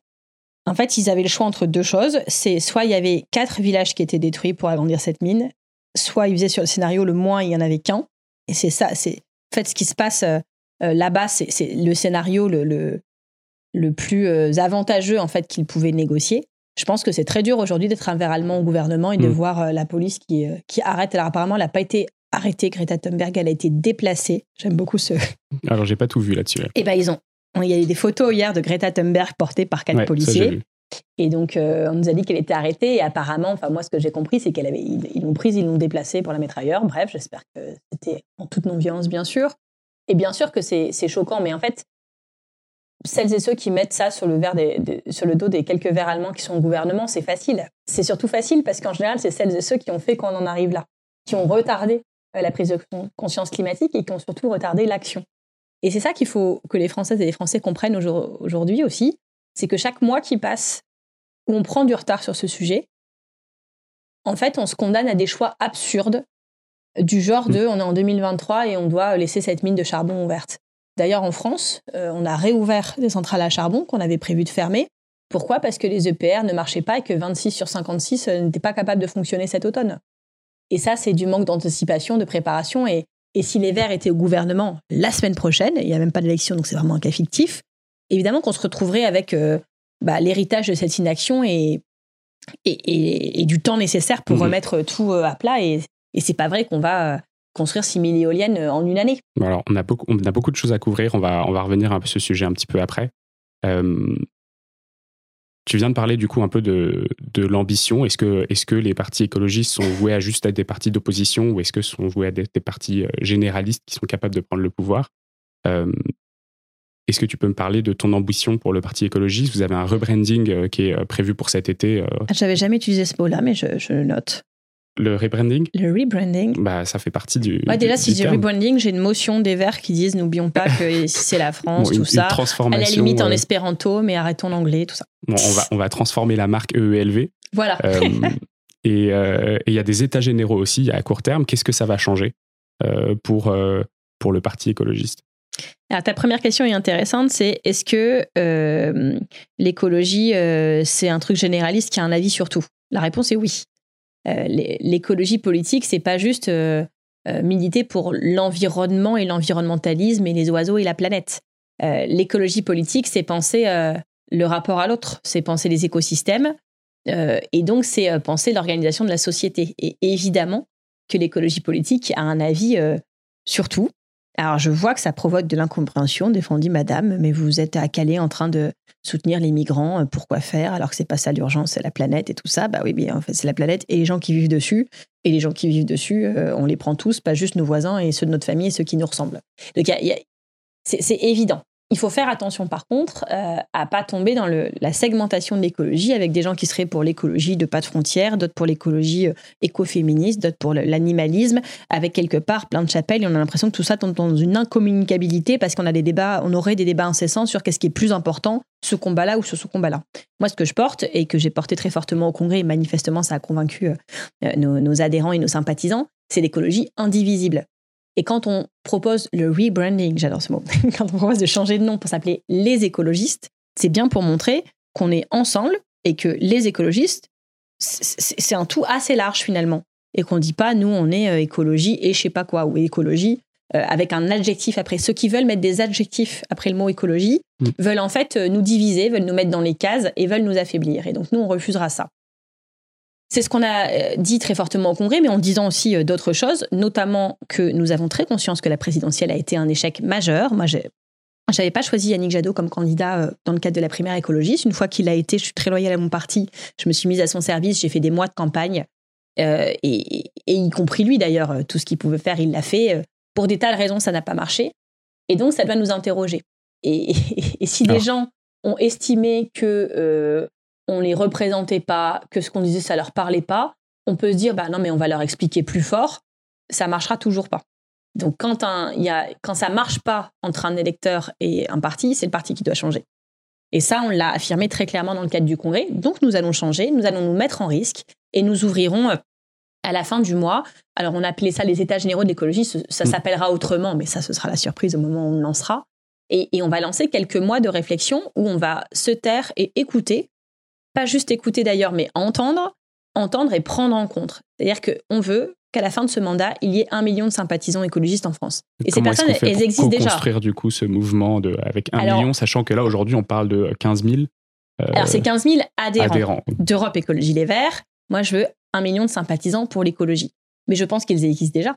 [SPEAKER 2] En fait, ils avaient le choix entre deux choses. C'est soit il y avait quatre villages qui étaient détruits pour agrandir cette mine, soit ils faisaient sur le scénario le moins, il y en avait qu'un. Et c'est ça, c'est en fait ce qui se passe euh, euh, là-bas, c'est le scénario le plus euh, avantageux en fait qu'ils pouvaient négocier. Je pense que c'est très dur aujourd'hui d'être un verre allemand au gouvernement et de
[SPEAKER 1] Mm.
[SPEAKER 2] voir euh, la police qui, euh, qui arrête. Alors apparemment, elle n'a pas été arrêtée, Greta Thunberg, elle a été déplacée. J'aime beaucoup ce,
[SPEAKER 1] Alors, j'ai pas tout vu là-dessus. là.
[SPEAKER 2] et ben ils ont. Il y a eu des photos hier de Greta Thunberg portée par quatre
[SPEAKER 1] Ouais,
[SPEAKER 2] policiers. Et donc, euh, on nous a dit qu'elle était arrêtée. Et apparemment, enfin, moi, ce que j'ai compris, c'est qu'elle avait, ils l'ont prise, ils l'ont déplacée pour la mettre ailleurs. Bref, j'espère que c'était en toute non-violence, bien sûr. Et bien sûr que c'est c'est choquant, mais en fait, celles et ceux qui mettent ça sur le, verre des- des- sur le dos des quelques verts allemands qui sont au gouvernement, c'est facile. C'est surtout facile parce qu'en général, c'est celles et ceux qui ont fait qu'on en arrive là, qui ont retardé euh, la prise de con- conscience climatique et qui ont surtout retardé l'action. Et c'est ça qu'il faut que les Françaises et les Français comprennent aujourd- aujourd'hui aussi, c'est que chaque mois qui passe où on prend du retard sur ce sujet, en fait, on se condamne à des choix absurdes du genre de on est en 2023 et on doit laisser cette mine de charbon ouverte. D'ailleurs, en France, euh, on a réouvert des centrales à charbon qu'on avait prévu de fermer. Pourquoi? Parce que les EPR ne marchaient pas et que 26 sur 56 euh, n'étaient pas capables de fonctionner cet automne. Et ça, c'est du manque d'anticipation, de préparation. Et, et si les Verts étaient au gouvernement la semaine prochaine, il n'y a même pas d'élection, donc c'est vraiment un cas fictif, évidemment qu'on se retrouverait avec euh, bah, l'héritage de cette inaction et, et, et- et du temps nécessaire pour
[SPEAKER 1] Mhm.
[SPEAKER 2] remettre tout à plat. Et, et c'est pas vrai qu'on va construire 6000 éoliennes euh, en une année.
[SPEAKER 1] Bon, alors, on a, beaucoup, on a beaucoup de choses à couvrir. On va, on va revenir à ce sujet un petit peu après. Euh, tu viens de parler du coup un peu de, de l'ambition. Est-ce que, est que les partis écologistes sont voués à juste être des partis d'opposition ou est-ce que sont voués à être des partis euh, généralistes qui sont capables de prendre le pouvoir? Euh, Est-ce que tu peux me parler de ton ambition pour le parti écologiste? Vous avez un rebranding qui est prévu pour cet été. euh,
[SPEAKER 2] J'avais jamais utilisé ce mot-là, mais je, je le note.
[SPEAKER 1] Le rebranding?
[SPEAKER 2] Le rebranding.
[SPEAKER 1] bah, Ça fait partie du.
[SPEAKER 2] Ouais, déjà,
[SPEAKER 1] du-
[SPEAKER 2] si
[SPEAKER 1] du
[SPEAKER 2] je dis
[SPEAKER 1] terme.
[SPEAKER 2] rebranding, j'ai une motion des Verts qui disent n'oublions pas que ici c'est la France,
[SPEAKER 1] Bon, une,
[SPEAKER 2] tout ça.
[SPEAKER 1] une
[SPEAKER 2] À
[SPEAKER 1] transformation.
[SPEAKER 2] la limite en espéranto, mais arrêtons l'anglais, tout ça.
[SPEAKER 1] bon, on, va, on va transformer la marque EELV.
[SPEAKER 2] Voilà.
[SPEAKER 1] Euh, et euh, et il y a des états généraux aussi à court terme. Qu'est-ce que ça va changer euh, pour, pour le parti écologiste?
[SPEAKER 2] Alors, ta première question est intéressante, c'est est-ce que l'écologie, c'est un truc généraliste qui a un avis sur tout? La réponse est oui. Euh, l'é- l'écologie politique, c'est pas juste euh, euh, militer pour l'environnement et l'environnementalisme et les oiseaux et la planète. L'écologie politique, c'est penser le rapport à l'autre, c'est penser les écosystèmes, et donc c'est penser l'organisation de la société. Et évidemment que l'écologie politique a un avis sur tout. Alors je vois que ça provoque de l'incompréhension, défendit madame, mais vous êtes à Calais en train de soutenir les migrants, euh, pourquoi faire alors que c'est pas ça l'urgence, c'est la planète et tout ça. Bah oui, bien en fait c'est la planète et les gens qui vivent dessus. Et les gens qui vivent dessus, euh, on les prend tous, pas juste nos voisins et ceux de notre famille et ceux qui nous ressemblent. Donc c'est évident. Il faut faire attention par contre euh, à pas tomber dans la segmentation de l'écologie avec des gens qui seraient pour l'écologie de pas de frontières, d'autres pour l'écologie euh, écoféministe, d'autres pour l'animalisme, avec quelque part plein de chapelles. Et on a l'impression que tout ça tombe dans une incommunicabilité parce qu'on a des débats, on aurait des débats incessants sur qu'est-ce qui est plus important, ce combat-là ou ce combat-là. Moi, ce que je porte et que j'ai porté très fortement au Congrès, et manifestement ça a convaincu euh, nos adhérents et nos sympathisants, c'est l'écologie indivisible. Et quand on propose le rebranding, j'adore ce mot, quand on propose de changer de nom pour s'appeler les écologistes, c'est bien pour montrer qu'on est ensemble et que les écologistes, c'est un tout assez large finalement. Et qu'on ne dit pas, nous, on est euh, écologie et je sais pas quoi, ou écologie euh, avec un adjectif après. Ceux qui veulent mettre des adjectifs après le mot écologie mm. veulent en fait euh, nous diviser, veulent nous mettre dans les cases et veulent nous affaiblir. Et donc nous, on refusera ça. C'est ce qu'on a dit très fortement au Congrès, mais en disant aussi d'autres choses, notamment que nous avons très conscience que la présidentielle a été un échec majeur. Moi, je n'avais pas choisi Yannick Jadot comme candidat euh, dans le cadre de la primaire écologiste. Une fois qu'il a été, je suis très loyale à mon parti. Je me suis mise à son service. J'ai fait des mois de campagne. Euh, et, y compris lui d'ailleurs, euh, tout ce qu'il pouvait faire, il l'a fait. Pour des tas de raisons, ça n'a pas marché. Et donc, ça doit nous interroger. Et, si des gens ont estimé que euh, on les représentait pas, que ce qu'on disait, ça leur parlait pas, on peut se dire, bah non, mais on va leur expliquer plus fort. Ça marchera toujours pas. Donc quand, un, y a, quand ça marche pas entre un électeur et un parti, c'est le parti qui doit changer. Et ça, on l'a affirmé très clairement dans le cadre du Congrès. Donc nous allons changer, nous allons nous mettre en risque et nous ouvrirons euh, à la fin du mois. Alors on appelait ça les États généraux d'écologie, ça mm. s'appellera autrement, mais ça, ce sera la surprise au moment où on lancera. Et, et on va lancer quelques mois de réflexion où on va se taire et écouter, pas juste écouter d'ailleurs, mais entendre, entendre et prendre en compte. C'est-à-dire qu'on veut qu'à la fin de ce mandat, il y ait un million de sympathisants écologistes en France.
[SPEAKER 1] Et, ces personnes, elles existent déjà. construire du coup ce mouvement de, avec un million, sachant que là, aujourd'hui, on parle de 15 000
[SPEAKER 2] euh, alors, c'est 15 000 adhérents, d'Europe Écologie Les Verts. Moi, je veux un million de sympathisants pour l'écologie. Mais je pense qu'ils existent déjà.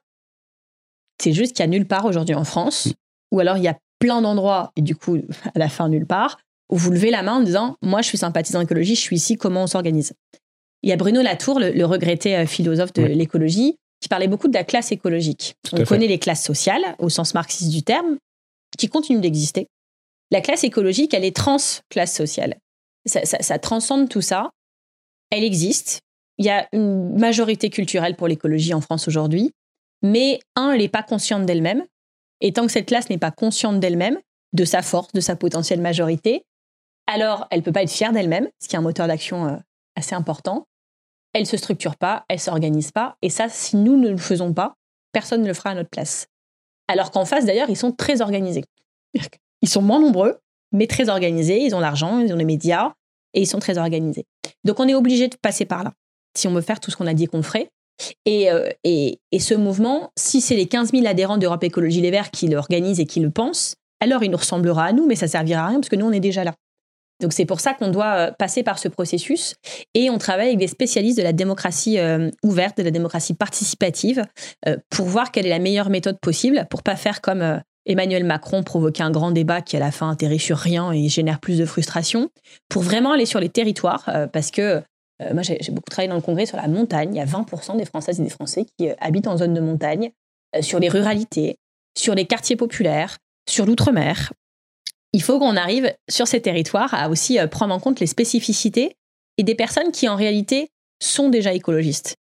[SPEAKER 2] C'est juste qu'il n'y a nulle part aujourd'hui en France, mm. ou alors il y a plein d'endroits, et du coup, à la fin, nulle part, où vous levez la main en disant Moi, je suis sympathisant écologie, je suis ici, comment on s'organise? Il y a Bruno Latour, le, regretté euh, philosophe de l'écologie, qui parlait beaucoup de la classe écologique. On connaît les classes sociales, au sens marxiste du terme, qui continuent d'exister. La classe écologique, elle est trans-classe sociale. Ça, transcende tout ça. Elle existe. Il y a une majorité culturelle pour l'écologie en France aujourd'hui. Mais, un, elle n'est pas consciente d'elle-même. Et tant que cette classe n'est pas consciente d'elle-même, de sa force, de sa potentielle majorité, alors elle peut pas être fière d'elle-même, ce qui est un moteur d'action euh, assez important elle se structure pas, elle s'organise pas. Et ça, si nous ne le faisons pas, personne ne le fera à notre place. Alors qu'en face, d'ailleurs, ils sont très organisés. Ils sont moins nombreux, mais très organisés. Ils ont l'argent, ils ont les médias et ils sont très organisés. Donc, on est obligé de passer par là si on veut faire tout ce qu'on a dit qu'on ferait. Et, euh, et, et, ce mouvement, si c'est les 15 000 adhérents d'Europe Écologie Les Verts qui l'organisent et qui le pensent, alors il nous ressemblera à nous, mais ça servira à rien parce que nous, on est déjà là. Donc c'est pour ça qu'on doit euh, passer par ce processus. Et on travaille avec des spécialistes de la démocratie euh, ouverte, de la démocratie participative, euh, pour voir quelle est la meilleure méthode possible pour pas faire comme Emmanuel Macron provoquer un grand débat qui à la fin atterrit sur rien et génère plus de frustration, pour vraiment aller sur les territoires parce que moi j'ai beaucoup travaillé dans le Congrès sur la montagne, il y a 20% des Françaises et des Français qui habitent en zone de montagne, sur les ruralités, sur les quartiers populaires, sur l'outre-mer, il faut qu'on arrive sur ces territoires à aussi euh, prendre en compte les spécificités et des personnes qui en réalité sont déjà écologistes.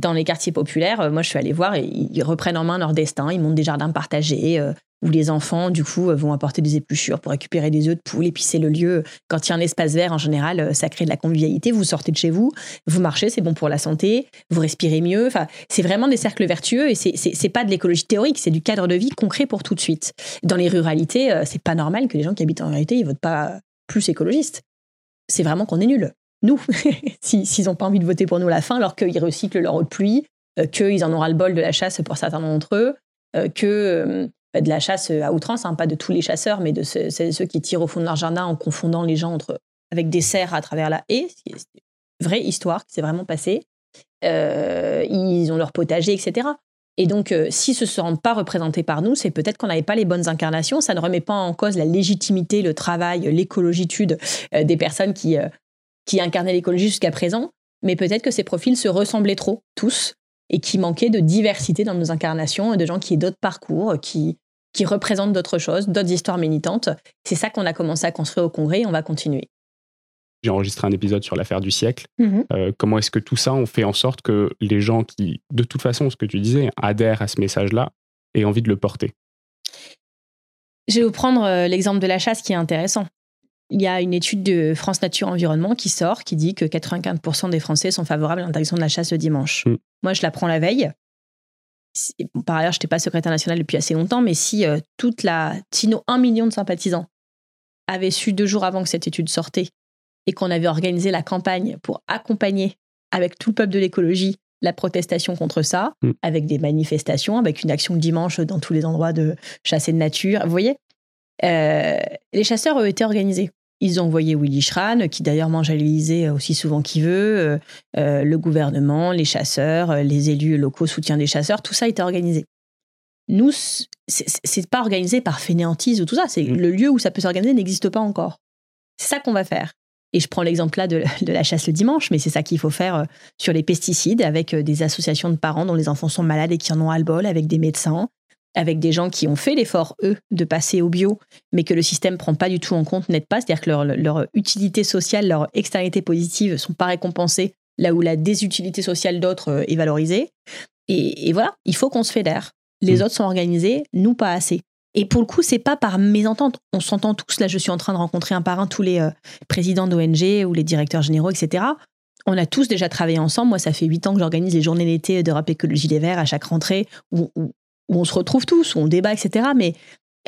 [SPEAKER 2] Dans les quartiers populaires, euh, moi je suis allée voir ils reprennent en main leur destin, ils montent des jardins partagés euh, où les enfants du coup vont apporter des épluchures pour récupérer des œufs de poule et puis c'est le lieu. Quand il y a un espace vert en général ça crée de la convivialité, vous sortez de chez vous, vous marchez, c'est bon pour la santé, vous respirez mieux, enfin c'est vraiment des cercles vertueux et c'est pas de l'écologie théorique, c'est du cadre de vie concret pour tout de suite. Dans les ruralités, c'est pas normal que les gens qui habitent en ruralité, ils votent pas plus écologistes. C'est vraiment qu'on est nuls nous, s'ils n'ont pas envie de voter pour nous à la fin, alors qu'ils recyclent leur eau de pluie, euh, qu'ils en auront le bol de la chasse pour certains d'entre eux, euh, que euh, bah, de la chasse à outrance, hein, pas de tous les chasseurs, mais de ceux, qui tirent au fond de leur jardin en confondant les gens entre, avec des cerfs à travers la haie. C'est une vraie histoire qui s'est vraiment passée. ils ont leur potager, etc. Et donc, si ce ne se rendent pas représentés par nous, c'est peut-être qu'on n'avait pas les bonnes incarnations. Ça ne remet pas en cause la légitimité, le travail, l'écologitude des personnes qui, qui incarnaient l'écologie jusqu'à présent, mais peut-être que ces profils se ressemblaient trop, tous, et qui manquait de diversité dans nos incarnations, de gens qui aient d'autres parcours, qui, qui représentent d'autres choses, d'autres histoires militantes. C'est ça qu'on a commencé à construire au Congrès et on va continuer.
[SPEAKER 1] J'ai enregistré un épisode sur l'affaire du siècle. Mhm. Euh, comment est-ce que tout ça, on fait en sorte que les gens qui, de toute façon, ce que tu disais, adhèrent à ce message-là, aient envie de le porter?
[SPEAKER 2] Je vais vous prendre euh, l'exemple de la chasse qui est intéressant il y a une étude de France Nature Environnement qui sort, qui dit que 95% des Français sont favorables à l'interdiction de la chasse le dimanche. Mm. Moi, je la prends la veille. par ailleurs, je n'étais pas secrétaire national depuis assez longtemps, mais si toute la, si nos 1 million de sympathisants avaient su deux jours avant que cette étude sortait et qu'on avait organisé la campagne pour accompagner avec tout le peuple de l'écologie la protestation contre ça, mm. avec des manifestations, avec une action dimanche dans tous les endroits de chasse et de nature. Vous voyez, euh, les chasseurs ont été organisés. Ils ont envoyé Willy Schran, qui d'ailleurs mange à l'Élysée aussi souvent qu'il veut, euh, euh, le gouvernement, les chasseurs, les élus locaux soutiennent les chasseurs, tout ça été organisé. Nous, c'est pas organisé par fainéantise ou tout ça, c'est mm. le lieu où ça peut s'organiser n'existe pas encore. C'est ça qu'on va faire. Et je prends l'exemple là de, la chasse le dimanche, mais c'est ça qu'il faut faire euh, sur les pesticides avec euh, des associations de parents dont les enfants sont malades et qui en ont ras-le-bol, avec des médecins, avec des gens qui ont fait l'effort, eux, de passer au bio, mais que le système prend pas du tout en compte, n'aide pas, c'est-à-dire que leur, utilité sociale, leur externalité positive sont pas récompensées, là où la désutilité sociale d'autres euh, est valorisée. Et, voilà, il faut qu'on se fédère. Les mmh. autres sont organisés, nous pas assez. Et pour le coup, c'est pas par mésentente. On s'entend tous. Là, je suis en train de rencontrer un par un tous les euh, présidents d'ONG ou les directeurs généraux, etc. On a tous déjà travaillé ensemble. Moi, ça fait huit ans que j'organise les journées d'été d'Europe Écologie des Verts à chaque rentrée où, on se retrouve tous, où on débat, etc. Mais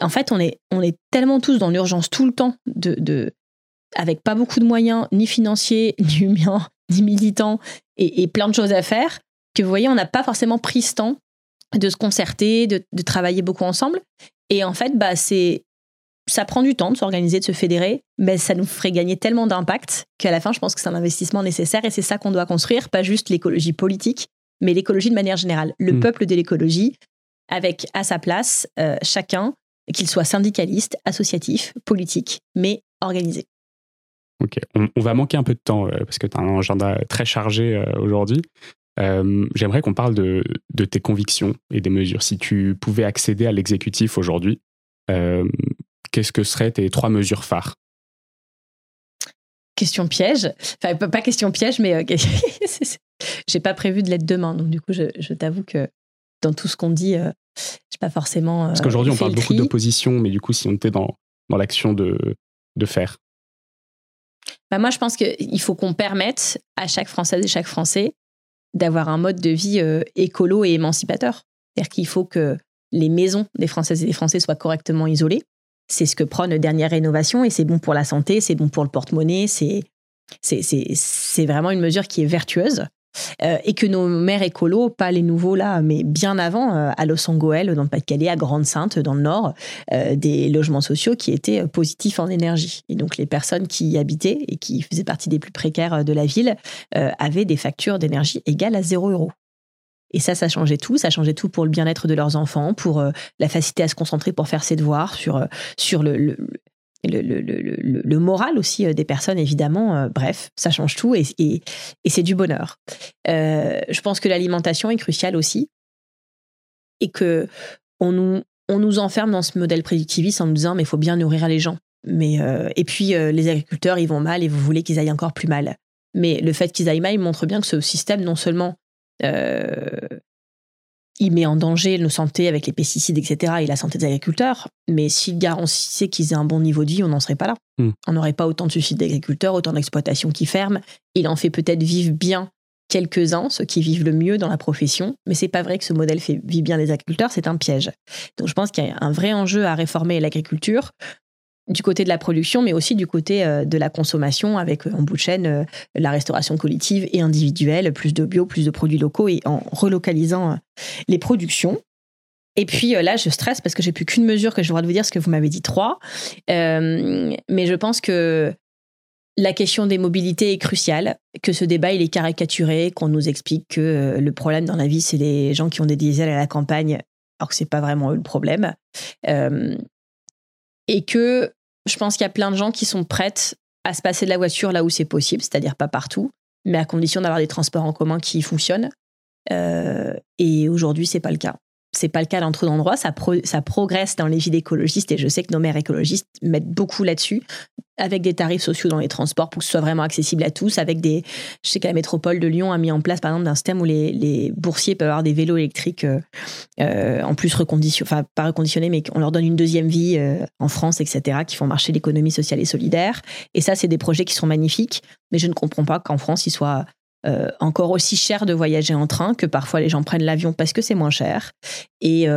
[SPEAKER 2] en fait, on est, on est tellement tous dans l'urgence tout le temps, de, de, avec pas beaucoup de moyens, ni financiers, ni humains, ni militants, et, et plein de choses à faire, que vous voyez, on n'a pas forcément pris ce temps de se concerter, de, de, travailler beaucoup ensemble. Et en fait, bah, c'est ça prend du temps de s'organiser, de se fédérer, mais ça nous ferait gagner tellement d'impact qu'à la fin, je pense que c'est un investissement nécessaire et c'est ça qu'on doit construire, pas juste l'écologie politique, mais l'écologie de manière générale. Le hmm. peuple de l'écologie, avec à sa place euh, chacun, qu'il soit syndicaliste, associatif, politique, mais organisé.
[SPEAKER 1] Ok, on, va manquer un peu de temps euh, parce que tu as un agenda très chargé euh, aujourd'hui. J'aimerais qu'on parle de, tes convictions et des mesures. Si tu pouvais accéder à l'exécutif aujourd'hui, qu'est-ce que seraient tes trois mesures phares?
[SPEAKER 2] Question piège. Enfin, pas question piège, mais j'ai pas prévu de l'être demain. Donc, du coup, je, t'avoue que dans tout ce qu'on dit, je n'ai pas forcément.
[SPEAKER 1] Parce qu'aujourd'hui, on parle beaucoup d'opposition, mais du coup, si on était dans, dans l'action de, de faire.
[SPEAKER 2] Bah moi, je pense qu'il faut qu'on permette à chaque Française et chaque Français d'avoir un mode de vie euh, écolo et émancipateur. C'est-à-dire qu'il faut que les maisons des Françaises et des Français soient correctement isolées. C'est ce que prône dernière rénovation et c'est bon pour la santé, c'est bon pour le porte-monnaie, c'est, c'est, vraiment une mesure qui est vertueuse. Euh, et que nos maires écolos, pas les nouveaux là, mais bien avant, euh, à Los Angeles, dans le Pas-de-Calais, à Grande-Sainte, dans le Nord, euh, des logements sociaux qui étaient positifs en énergie. Et donc les personnes qui y habitaient et qui faisaient partie des plus précaires de la ville avaient des factures d'énergie égales à 0 euros. Et ça, ça changeait tout. Ça changeait tout pour le bien-être de leurs enfants, pour la facilité à se concentrer pour faire ses devoirs, sur, sur le, moral aussi euh, des personnes, évidemment. Euh, bref, ça change tout et, c'est du bonheur. Euh, je pense que l'alimentation est cruciale aussi et que on nous, on nous enferme dans ce modèle productiviste en nous disant mais il faut bien nourrir les gens. Mais et puis les agriculteurs ils vont mal et vous voulez qu'ils aillent encore plus mal. Mais le fait qu'ils aillent mal montre bien que ce système non seulement il met en danger nos santé avec les pesticides, etc., et la santé des agriculteurs. Mais s'il garantissait qu'ils aient un bon niveau de vie, on n'en serait pas là. Hmm. On n'aurait pas autant de suicides d'agriculteurs, autant d'exploitations qui ferment. Il en fait peut-être vivre bien quelques-uns, ceux qui vivent le mieux dans la profession, mais c'est pas vrai que ce modèle fait vivre bien les agriculteurs, c'est un piège. Donc je pense qu'il y a un vrai enjeu à réformer l'agriculture du côté de la production, mais aussi du côté euh, de la consommation, avec euh, en bout de chaîne euh, la restauration collective et individuelle, plus de bio, plus de produits locaux et en relocalisant les productions. Et puis là, je stresse parce que j'ai plus qu'une mesure que je dois vous dire, ce que vous m'avez dit trois. mais je pense que la question des mobilités est cruciale, que ce débat il est caricaturé, qu'on nous explique que le problème dans la vie c'est les gens qui ont des diesels à la campagne, alors que c'est pas vraiment eux le problème et que je pense qu'il y a plein de gens qui sont prêtes à se passer de la voiture là où c'est possible, c'est-à-dire pas partout, mais à condition d'avoir des transports en commun qui fonctionnent. Euh, et aujourd'hui, c'est pas le cas c'est pas le cas dans trop d'endroits. Ça, progresse dans les vies d'écologistes et je sais que nos maires écologistes mettent beaucoup là-dessus, avec des tarifs sociaux dans les transports pour que ce soit vraiment accessible à tous. Avec des, je sais que la métropole de Lyon a mis en place par exemple un système où les, les boursiers peuvent avoir des vélos électriques euh, euh, en plus reconditionnés, enfin pas reconditionnés, mais on leur donne une deuxième vie euh, en France, etc., qui font marcher l'économie sociale et solidaire. Et ça, c'est des projets qui sont magnifiques, mais je ne comprends pas qu'en France, ils soient encore aussi cher de voyager en train que parfois les gens prennent l'avion parce que c'est moins cher. Et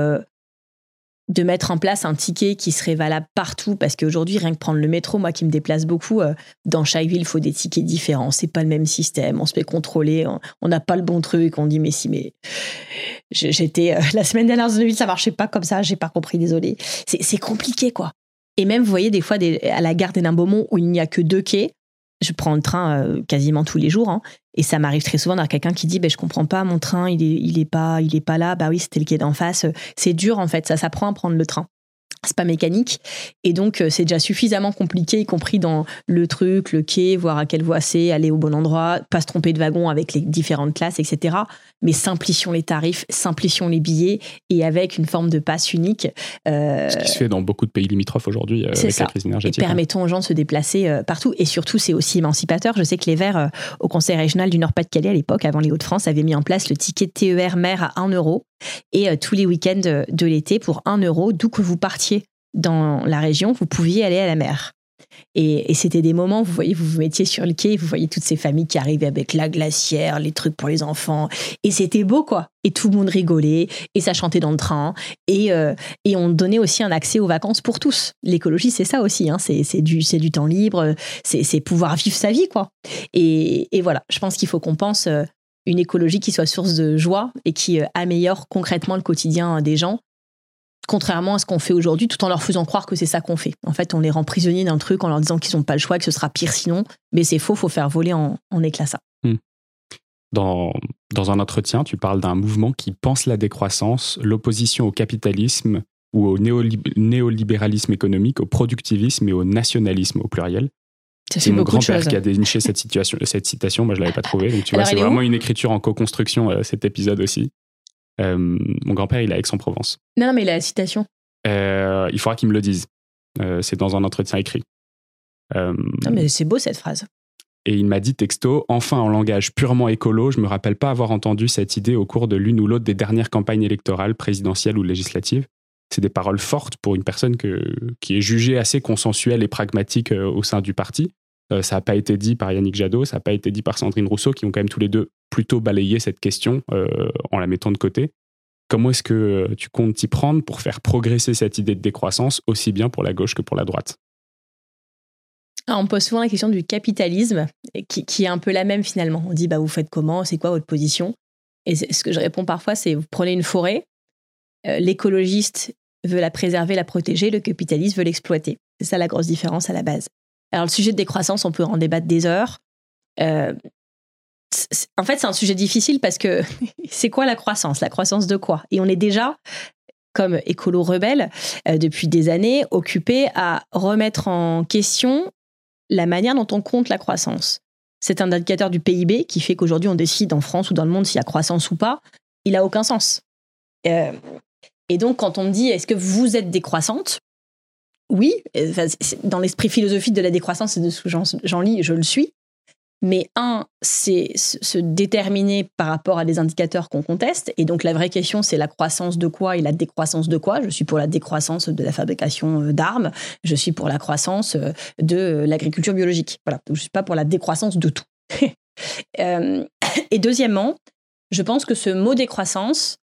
[SPEAKER 2] de mettre en place un ticket qui serait valable partout parce qu'aujourd'hui rien que prendre le métro moi qui me déplace beaucoup euh, dans chaque ville il faut des tickets différents. C'est pas le même système on se fait contrôler on n'a pas le bon truc on dit mais si mais j'étais euh, la semaine dernière dans une ville ça marchait pas comme ça j'ai pas compris désolé. C'est compliqué quoi. Et même vous voyez des fois à la gare des Beaumont où il n'y a que deux quais je prends le train euh, quasiment tous les jours hein, et ça m'arrive très souvent d'avoir quelqu'un qui dit ben je comprends pas mon train il est il est pas il est pas là. Bah oui c'était le quai d'en face. C'est dur en fait. Ça s'apprend à prendre le train c'est pas mécanique. Et donc euh, c'est déjà suffisamment compliqué y compris dans le truc le quai voir à quelle voie c'est aller au bon endroit pas se tromper de wagon avec les différentes classes etc mais simplifions les tarifs simplifions les billets et avec une forme de passe unique
[SPEAKER 1] euh, ce qui se fait dans beaucoup de pays limitrophes aujourd'hui euh, avec ça. la crise énergétique
[SPEAKER 2] et permettons aux gens de se déplacer partout. Et surtout c'est aussi émancipateur. Je sais que les Verts au conseil régional du Nord-Pas-de-Calais à l'époque avant les Hauts-de-France avaient mis en place le ticket TER mer à 1 euro. Et euh, tous les week-ends de, l'été, pour 1 euro, d'où que vous partiez dans la région, vous pouviez aller à la mer. Et, c'était des moments, vous voyez, vous vous mettiez sur le quai, vous voyez toutes ces familles qui arrivaient avec la glacière, les trucs pour les enfants. Et c'était beau, quoi. Et tout le monde rigolait, et ça chantait dans le train. Et, euh, on donnait aussi un accès aux vacances pour tous. L'écologie, c'est ça aussi. Hein. C'est du, du temps libre, c'est pouvoir vivre sa vie, quoi. Et, et voilà, je pense qu'il faut qu'on pense euh, une écologie qui soit source de joie et qui euh, améliore concrètement le quotidien des gens, contrairement à ce qu'on fait aujourd'hui, tout en leur faisant croire que c'est ça qu'on fait. En fait, on les rend prisonniers d'un truc en leur disant qu'ils n'ont pas le choix, que ce sera pire sinon, mais c'est faux, faut faire voler en, en éclats ça. Hmm.
[SPEAKER 1] Dans, dans un entretien, tu parles d'un mouvement qui pense la décroissance, l'opposition au capitalisme ou au néolibéralisme économique, au productivisme et au nationalisme au pluriel. C'est mon grand-père qui a déniché cette, situation, cette citation, moi je l'avais pas trouvée. Donc tu vois, c'est vraiment une écriture en co-construction, euh, cet épisode aussi. Euh, mon grand-père, il est à Aix-en-Provence.
[SPEAKER 2] Non, non, mais la citation.
[SPEAKER 1] Euh, il faudra qu'il me le dise. c'est dans un entretien écrit.
[SPEAKER 2] non, mais c'est beau cette phrase.
[SPEAKER 1] Et il m'a dit texto, enfin en langage purement écolo, je me rappelle pas avoir entendu cette idée au cours de l'une ou l'autre des dernières campagnes électorales, présidentielles ou législatives. C'est des paroles fortes pour une personne que, qui est jugée assez consensuelle et pragmatique au sein du parti. Euh, ça n'a pas été dit par Yannick Jadot, ça n'a pas été dit par Sandrine Rousseau, qui ont quand même tous les deux plutôt balayé cette question euh, en la mettant de côté. Comment est-ce que euh, tu comptes t'y prendre pour faire progresser cette idée de décroissance aussi bien pour la gauche que pour la droite?
[SPEAKER 2] Ah, on pose souvent la question du capitalisme, qui, est un peu la même finalement. On dit, bah, vous faites comment? C'est quoi votre position? Et ce que je réponds parfois, c'est, vous prenez une forêt, l'écologiste veut la préserver, la protéger, le capitaliste veut l'exploiter. C'est ça la grosse différence à la base. Alors le sujet de décroissance, on peut en débattre des heures. Euh, en fait, c'est un sujet difficile parce que c'est quoi la croissance? La croissance de quoi? Et on est déjà, comme écolo rebelle, euh, depuis des années, occupé à remettre en question la manière dont on compte la croissance. C'est un indicateur du PIB qui fait qu'aujourd'hui on décide en France ou dans le monde s'il y a croissance ou pas. Il a aucun sens. Euh, et donc, quand on me dit est-ce que vous êtes décroissante? Oui, dans l'esprit philosophique de la décroissance et de ce que j'en lis, je le suis. Mais un, c'est se déterminer par rapport à des indicateurs qu'on conteste. Et donc la vraie question, c'est la croissance de quoi et la décroissance de quoi. Je suis pour la décroissance de la fabrication euh, d'armes. Je suis pour la croissance euh, de l'agriculture biologique. Voilà. Donc, je suis pas pour la décroissance de tout. Euh, et deuxièmement, je pense que ce mot décroissance,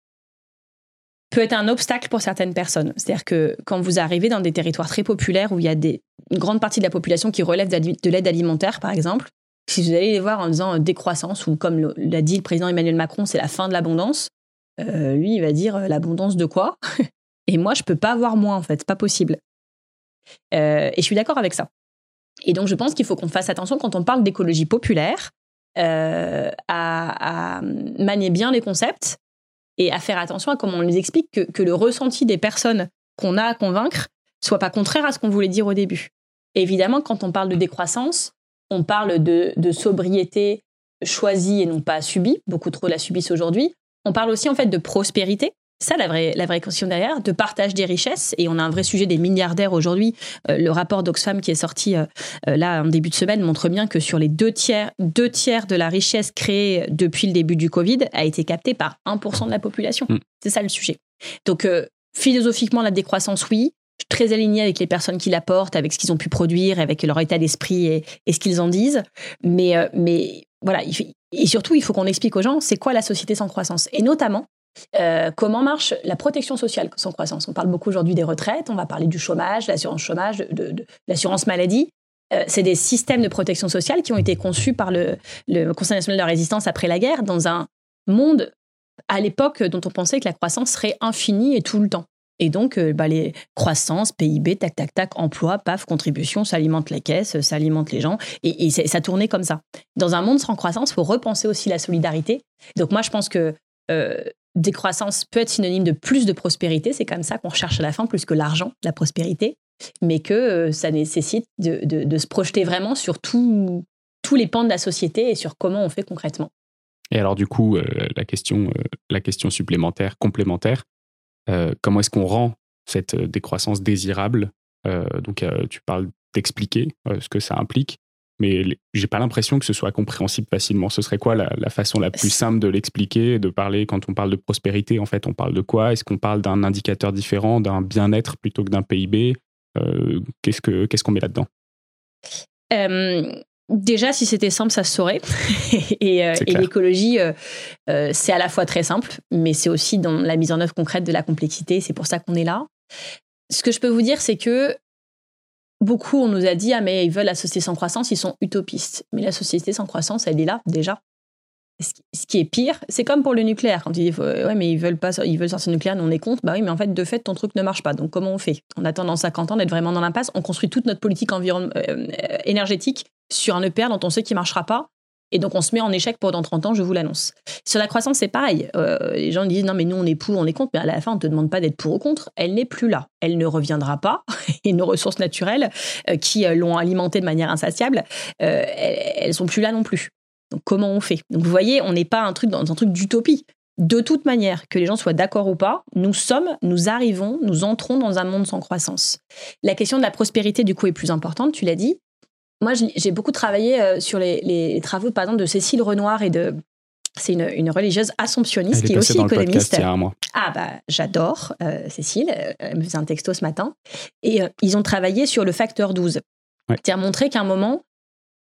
[SPEAKER 2] peut être un obstacle pour certaines personnes. C'est-à-dire que quand vous arrivez dans des territoires très populaires où il y a des, une grande partie de la population qui relève de l'aide alimentaire, par exemple, si vous allez les voir en disant euh, décroissance ou comme l'a dit le président Emmanuel Macron, c'est la fin de l'abondance, euh, lui, il va dire euh, l'abondance de quoi? Et moi, je peux pas avoir moins, en fait, pas possible. et je suis d'accord avec ça. Et donc, je pense qu'il faut qu'on fasse attention quand on parle d'écologie populaire à, manier bien les concepts et à faire attention à comment on les explique, que, le ressenti des personnes qu'on a à convaincre soit pas contraire à ce qu'on voulait dire au début. évidemment, quand on parle de décroissance, on parle de, de sobriété choisie et non pas subie. Beaucoup trop la subissent aujourd'hui. On parle aussi en fait de prospérité ça la vraie, la vraie question derrière, de partage des richesses. Et on a un vrai sujet des milliardaires aujourd'hui. Euh, le rapport d'Oxfam qui est sorti euh, euh, là en début de semaine montre bien que sur les deux tiers, deux tiers de la richesse créée depuis le début du Covid a été captée par 1% de la population. Mm. C'est ça le sujet. Donc philosophiquement, la décroissance, oui. Je suis très alignée avec les personnes qui la portent, avec ce qu'ils ont pu produire, avec leur état d'esprit et, et, ce qu'ils en disent. Mais, mais voilà, il, et surtout, il faut qu'on explique aux gens c'est quoi la société sans croissance? Et notamment, euh, comment marche la protection sociale sans croissance? On parle beaucoup aujourd'hui des retraites, on va parler du chômage, l'assurance chômage, de, l'assurance maladie. Euh, c'est des systèmes de protection sociale qui ont été conçus par le, Conseil national de la résistance après la guerre dans un monde à l'époque dont on pensait que la croissance serait infinie et tout le temps. Et donc, euh, bah, les croissances, PIB, tac, tac, tac, emploi, paf, contribution, ça alimente les caisses, ça alimente les gens. Et, ça tournait comme ça. Dans un monde sans croissance, il faut repenser aussi la solidarité. Donc, moi, je pense que décroissance peut être synonyme de plus de prospérité. C'est comme ça qu'on recherche à la fin, plus que l'argent, la prospérité. Mais que euh, ça nécessite de, se projeter vraiment sur tous les pans de la société et sur comment on fait concrètement.
[SPEAKER 1] Et alors, du coup, la, question, la question supplémentaire, complémentaire, euh, comment est-ce qu'on rend cette euh, décroissance désirable? Euh, Donc, tu parles d'expliquer ce que ça implique, mais j'ai pas l'impression que ce soit compréhensible facilement. Ce serait quoi la, façon la plus simple de l'expliquer, de parler quand on parle de prospérité En fait, on parle de quoi? Est-ce qu'on parle d'un indicateur différent, d'un bien-être plutôt que d'un PIB Qu'est-ce qu'on met là-dedans?
[SPEAKER 2] Déjà, si c'était simple, ça se saurait. et, euh, l'écologie, euh, euh, c'est à la fois très simple, mais c'est aussi dans la mise en œuvre concrète de la complexité. C'est pour ça qu'on est là. Ce que je peux vous dire, c'est que beaucoup, on nous a dit, ah mais ils veulent la société sans croissance, ils sont utopistes. Mais la société sans croissance, elle est là déjà ce qui est pire, c'est comme pour le nucléaire. Quand ils disent, ouais, mais ils veulent pas, ils veulent sortir le nucléaire, nous on est contre. Bah oui, mais en fait, de fait, ton truc ne marche pas. Donc comment on fait? On attend dans 50 ans d'être vraiment dans l'impasse. On construit toute notre politique environ, euh, énergétique sur un EPR dont on sait qu'il marchera pas. Et donc on se met en échec pour dans 30 ans, je vous l'annonce. Sur la croissance, c'est pareil. Euh, les gens disent non mais nous on est pour, on est contre, mais à la fin on te demande pas d'être pour ou contre. Elle n'est plus là. Elle ne reviendra pas. Et nos ressources naturelles euh, qui l'ont alimentée de manière insatiable, elles, elles sont plus là non plus. Donc comment on fait? Donc vous voyez, on n'est pas un truc dans un truc d'utopie. De toute manière, que les gens soient d'accord ou pas, nous sommes, nous arrivons, nous entrons dans un monde sans croissance. La question de la prospérité, du coup, est plus importante, tu l'as dit. Moi, j'ai beaucoup travaillé euh, sur les, travaux, par exemple, de Cécile Renoir et de. C'est une, religieuse assomptionniste qui est aussi économiste. Ah, bah, j'adore euh, Cécile. Euh, elle me faisait un texto ce matin. Et ils ont travaillé sur le facteur 12. C'est-à-dire montrer qu'à un moment,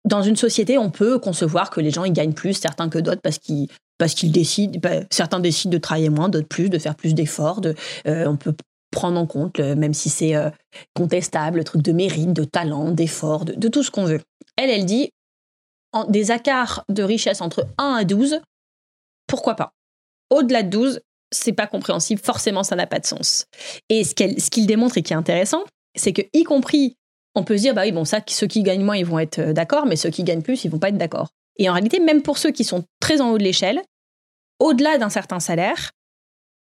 [SPEAKER 2] dans une société, on peut concevoir que les gens ils gagnent plus, certains que d'autres, parce qu'ils parce qu'ils décident, bah, certains décident de travailler moins, d'autres plus, de faire plus d'efforts. De, euh, on peut prendre en compte, même si c'est euh, contestable, le truc de mérite, de talent, d'effort, de, tout ce qu'on veut. Elle, elle dit des écarts de richesse entre 1 à 12, pourquoi pas? Au-delà de 12, c'est pas compréhensible, forcément ça n'a pas de sens. Et ce qu'il démontre et qui est intéressant, c'est que, y compris on peut se dire, bah oui, bon, ça, ceux qui gagnent moins, ils vont être euh, d'accord, mais ceux qui gagnent plus, ils vont pas être d'accord. Et en réalité, même pour ceux qui sont très en haut de l'échelle, au-delà d'un certain salaire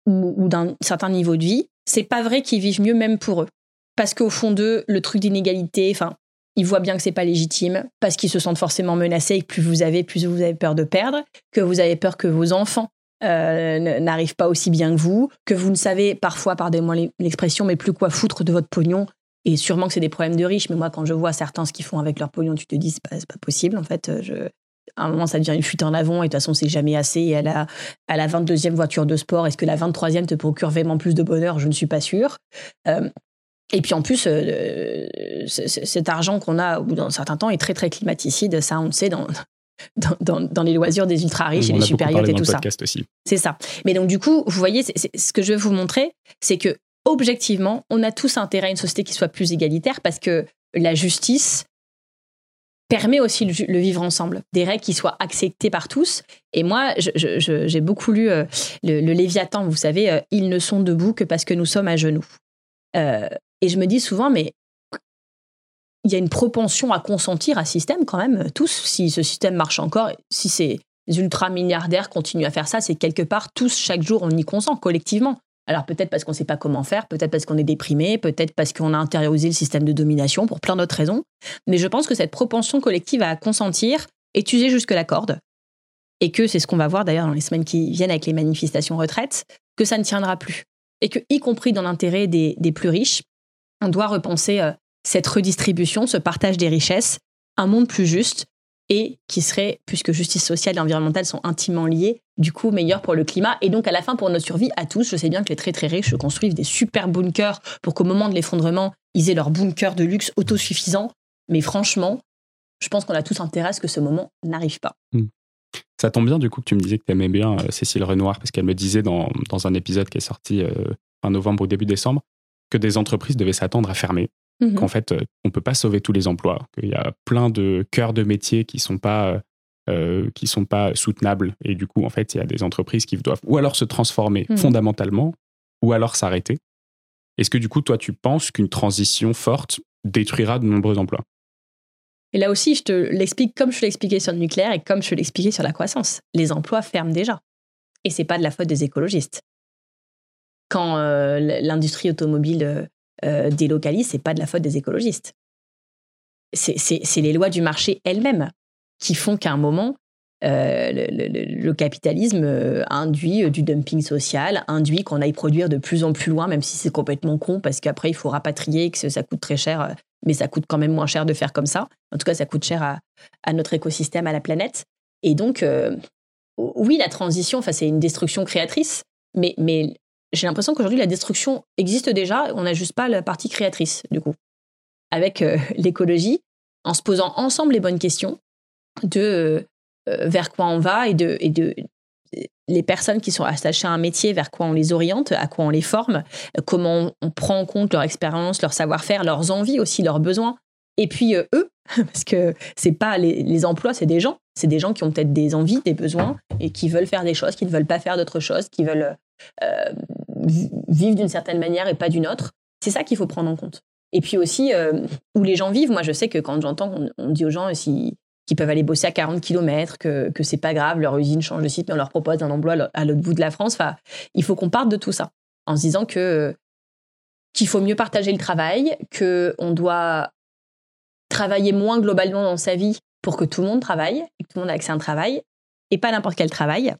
[SPEAKER 2] ou, d'un certain niveau de vie, c'est pas vrai qu'ils vivent mieux même pour eux. Parce qu'au fond d'eux, le truc d'inégalité, enfin, ils voient bien que c'est pas légitime, parce qu'ils se sentent forcément menacés et que plus vous avez, plus vous avez peur de perdre, que vous avez peur que vos enfants euh, n'arrivent pas aussi bien que vous, que vous ne savez parfois, pardonnez-moi l'expression, mais plus quoi foutre de votre pognon et sûrement que c'est des problèmes de riches, mais moi, quand je vois certains ce qu'ils font avec leur pognon, tu te dis, c'est pas, pas possible. En fait, je, à un moment, ça devient une fuite en avant, et de toute façon, c'est jamais assez. Et à la, à la 22e voiture de sport, est-ce que la 23e te procure vraiment plus de bonheur? Je ne suis pas sûre. Euh, et puis en plus, euh, cet argent qu'on a au bout d'un certain temps est très très climaticide. Ça, on le sait dans, dans, dans, les loisirs des ultra riches et des supérieurs et tout ça. C'est ça. Mais donc du coup, vous voyez, ce que je veux vous montrer, c'est que objectivement, on a tous intérêt à une société qui soit plus égalitaire parce que la justice permet aussi le, vivre ensemble, des règles qui soient acceptées par tous. Et moi, j'ai beaucoup lu euh, le, Léviathan, vous savez, euh, ils ne sont debout que parce que nous sommes à genoux. Euh, et je me dis souvent, mais il y a une propension à consentir à ce système quand même, tous, si ce système marche encore, si ces ultra milliardaires continuent à faire ça, c'est quelque part tous, chaque jour, on y consent collectivement. Alors peut-être parce qu'on ne sait pas comment faire, peut-être parce qu'on est déprimé, peut-être parce qu'on a intériorisé le système de domination, pour plein d'autres raisons. Mais je pense que cette propension collective à consentir est usée jusque la corde. Et que c'est ce qu'on va voir d'ailleurs dans les semaines qui viennent avec les manifestations retraites, que ça ne tiendra plus. Et que, y compris dans l'intérêt des, plus riches, on doit repenser euh, cette redistribution, ce partage des richesses, un monde plus juste et qui serait, puisque justice sociale et environnementale sont intimement liées, du coup meilleur pour le climat et donc à la fin pour notre survie à tous. Je sais bien que les très très riches construisent des super bunkers pour qu'au moment de l'effondrement, ils aient leur bunker de luxe autosuffisant. Mais franchement, je pense qu'on a tous intérêt à ce que ce moment n'arrive pas. Hmm.
[SPEAKER 1] Ça tombe bien du coup que tu me disais que tu aimais bien Cécile Renoir, parce qu'elle me disait dans, dans, un épisode qui est sorti fin novembre ou début décembre que des entreprises devaient s'attendre à fermer, mmh qu'en fait, on ne peut pas sauver tous les emplois, qu'il y a plein de cœurs de métiers qui ne sont pas euh, qui sont pas soutenables. Et du coup, en fait, il y a des entreprises qui doivent ou alors se transformer hmm. fondamentalement, ou alors s'arrêter. Est-ce que du coup, toi, tu penses qu'une transition forte détruira de nombreux emplois?
[SPEAKER 2] Et là aussi, je te l'explique comme je te l'expliquais sur le nucléaire et comme je te l'expliquais sur la croissance. Les emplois ferment déjà. Et c'est pas de la faute des écologistes. Quand euh, l'industrie automobile euh, délocalise, c'est pas de la faute des écologistes. C'est les lois du marché elles-mêmes qui font qu'à un moment, euh, le, capitalisme euh, induit euh, du dumping social, induit qu'on aille produire de plus en plus loin, même si c'est complètement con, parce qu'après, il faut rapatrier, que ça coûte très cher, mais ça coûte quand même moins cher de faire comme ça. En tout cas, ça coûte cher à, notre écosystème, à la planète. Et donc, oui, la transition, c'est une destruction créatrice, mais j'ai l'impression qu'aujourd'hui, la destruction existe déjà, on n'a juste pas la partie créatrice, du coup. Avec l'écologie, en se posant ensemble les bonnes questions, de euh, vers quoi on va et de, et de les personnes qui sont attachées à un métier, vers quoi on les oriente, à quoi on les forme, comment on, prend en compte leur expérience, leur savoir-faire, leurs envies aussi, leurs besoins. Et puis euh, eux, parce que c'est pas les, emplois, c'est des gens. C'est des gens qui ont peut-être des envies, des besoins et qui veulent faire des choses, qui ne veulent pas faire d'autres choses, qui veulent euh, vivre d'une certaine manière et pas d'une autre. C'est ça qu'il faut prendre en compte. Et puis aussi, où les gens vivent, moi je sais que quand j'entends qu'on on dit aux gens si qui peuvent aller bosser à 40 km, que, que c'est pas grave, leur usine change de site, mais on leur propose un emploi à l'autre bout de la France. Il faut qu'on parte de tout ça en se disant que qu'il faut mieux partager le travail, que on doit travailler moins globalement dans sa vie pour que tout le monde travaille, que tout le monde ait accès à un travail, et pas n'importe quel travail.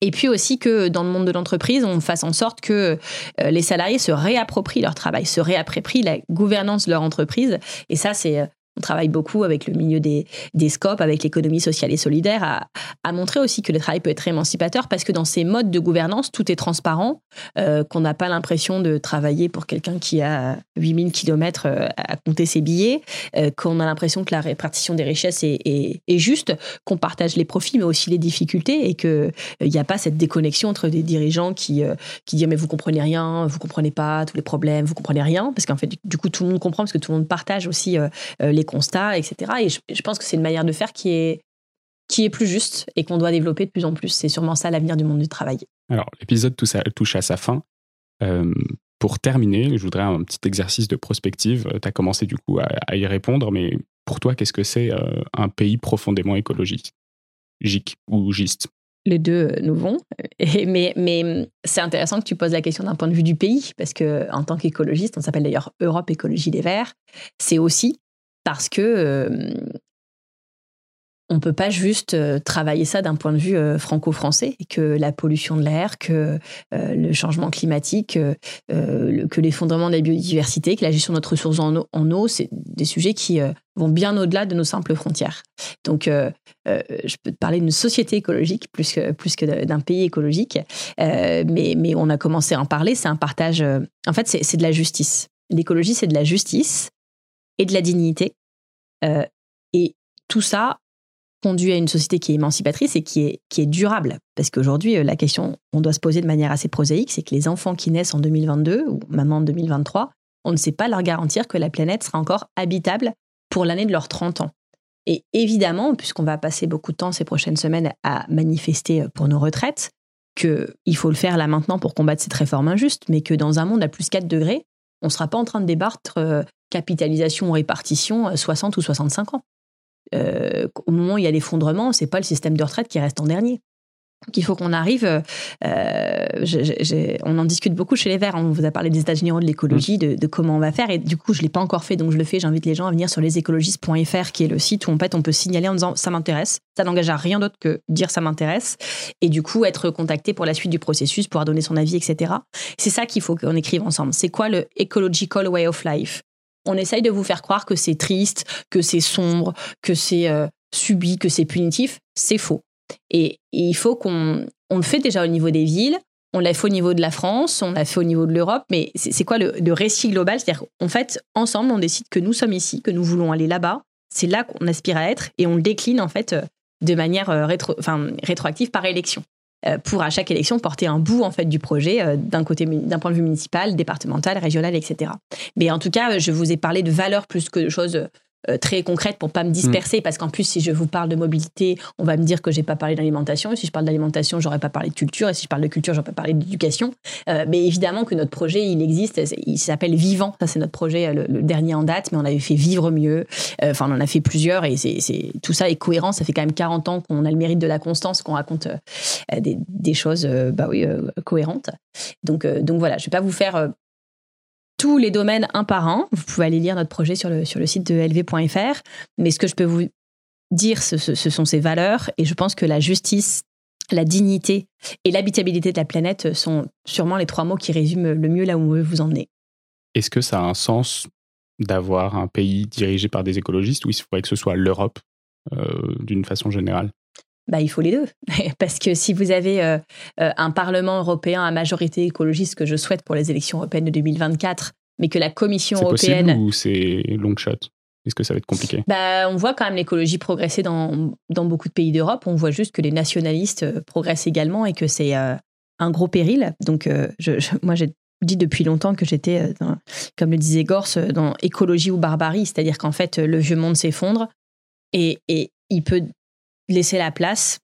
[SPEAKER 2] Et puis aussi que dans le monde de l'entreprise, on fasse en sorte que euh, les salariés se réapproprient leur travail, se réapproprient la gouvernance de leur entreprise. Et ça, c'est euh, on travaille beaucoup avec le milieu des, des scopes, avec l'économie sociale et solidaire, à, à, montrer aussi que le travail peut être émancipateur parce que dans ces modes de gouvernance, tout est transparent, euh, qu'on n'a pas l'impression de travailler pour quelqu'un qui a 8000 km euh, à compter ses billets, euh, qu'on a l'impression que la répartition des richesses est, est, juste, qu'on partage les profits mais aussi les difficultés et qu'il n'y a pas cette déconnexion entre des dirigeants qui, qui disent mais vous comprenez rien, vous comprenez pas tous les problèmes, vous comprenez rien, parce qu'en fait du coup tout le monde comprend parce que tout le monde partage aussi les constats, etc. Et je, pense que c'est une manière de faire qui est, qui est plus juste et qu'on doit développer de plus en plus. C'est sûrement ça l'avenir du monde du travail.
[SPEAKER 1] Alors, l'épisode touche à sa fin. Euh, pour terminer, je voudrais un petit exercice de prospective. Tu as commencé du coup à, y répondre, mais pour toi, qu'est-ce que c'est euh, un pays profondément écologique? GIC ou GIST?
[SPEAKER 2] Les deux nous vont. mais mais c'est intéressant que tu poses la question d'un point de vue du pays, parce que en tant qu'écologiste, on s'appelle d'ailleurs Europe Écologie des Verts, c'est aussi parce que euh, on peut pas juste euh, travailler ça d'un point de vue euh, franco-français, que la pollution de l'air, que le changement climatique, que l'effondrement de la biodiversité, que la gestion de notre ressource en eau, en eau c'est des sujets qui vont bien au-delà de nos simples frontières. Donc, je peux te parler d'une société écologique plus que, plus que d'un pays écologique, mais, mais on a commencé à en parler. C'est un partage. en fait, c'est de la justice. L'écologie, c'est de la justice et de la dignité. Euh, et tout ça conduit à une société qui est émancipatrice et qui est, qui est durable. Parce qu'aujourd'hui, euh, la question qu'on doit se poser de manière assez prosaïque, c'est que les enfants qui naissent en 2022 ou même en 2023, on ne sait pas leur garantir que la planète sera encore habitable pour l'année de leurs 30 ans. Et évidemment, puisqu'on va passer beaucoup de temps ces prochaines semaines à manifester euh, pour nos retraites, qu'il faut le faire là maintenant pour combattre cette réforme injuste, mais que dans un monde à plus 4 degrés, on ne sera pas en train de débattre capitalisation ou répartition 60 euh, ou 65 ans. Euh, au moment où il y a l'effondrement, c'est pas le système de retraite qui reste en dernier. Donc il faut qu'on arrive. Euh, on en discute beaucoup chez les Verts. On vous a parlé des états généraux de l'écologie, de, de, comment on va faire. Et du coup, je l'ai pas encore fait, donc je le fais. J'invite les gens à venir sur lesécologistes.fr, qui est le site où en fait on peut signaler en disant ça m'intéresse. Ça n'engage à rien d'autre que dire ça m'intéresse. Et du coup, être contacté pour la suite du processus, pouvoir donner son avis, etc. C'est ça qu'il faut qu'on écrive ensemble. C'est quoi le ecological way of life? On essaye de vous faire croire que c'est triste, que c'est sombre, que c'est euh, subi, que c'est punitif. C'est faux. Et, il faut qu'on on le fait déjà au niveau des villes, on l'a fait au niveau de la France, on l'a fait au niveau de l'Europe, mais c'est quoi le, récit global? C'est-à-dire qu'en fait, ensemble, on décide que nous sommes ici, que nous voulons aller là-bas, c'est là, qu'on aspire à être, et on le décline en fait de manière enfin, rétroactive par élection pour à chaque élection porter un bout en fait du projet d'un côté d'un point de vue municipal, départemental, régional, etc. Mais en tout cas, je vous ai parlé de valeurs plus que de choses euh, très concrète pour pas me disperser, mm. parce qu'en plus, si je vous parle de mobilité, on va me dire que j'ai pas parlé d'alimentation. Et si je parle d'alimentation, j'aurais pas parlé de culture. Et si je parle de culture, j'aurais pas parlé d'éducation. Euh, mais évidemment que notre projet, il existe. Il s'appelle Vivant. Ça, c'est notre projet, euh, le, dernier en date. Mais on avait fait Vivre mieux. Enfin, on en a fait plusieurs. Et c'est tout ça est cohérent. Ça fait quand même 40 ans qu'on a le mérite de la constance, qu'on raconte des, des, choses, bah oui, cohérentes. Donc, donc voilà, je vais pas vous faire tous les domaines un par un. Vous pouvez aller lire notre projet sur le, sur le site de lv.fr. Mais ce que je peux vous dire, ce, sont ces valeurs. Et je pense que la justice, la dignité et l'habitabilité de la planète sont sûrement les trois mots qui résument le mieux là où on veut vous emmener.
[SPEAKER 1] Est-ce que ça a un sens d'avoir un pays dirigé par des écologistes ou il faudrait que ce soit l'Europe euh, d'une façon générale?
[SPEAKER 2] Bah, il faut les deux. Parce que si vous avez euh, euh, un Parlement européen à majorité écologiste, que je souhaite pour les élections européennes de 2024, mais que la Commission européenne.
[SPEAKER 1] C'est possible ou c'est long shot? Est-ce que ça va être compliqué?
[SPEAKER 2] Bah, On voit quand même l'écologie progresser dans, dans beaucoup de pays d'Europe. On voit juste que les nationalistes euh, progressent également et que c'est un gros péril. Donc, je, moi, j'ai dit depuis longtemps que j'étais, comme le disait Gors, dans écologie ou barbarie. C'est-à-dire qu'en fait, le vieux monde s'effondre et, et il peut laisser la place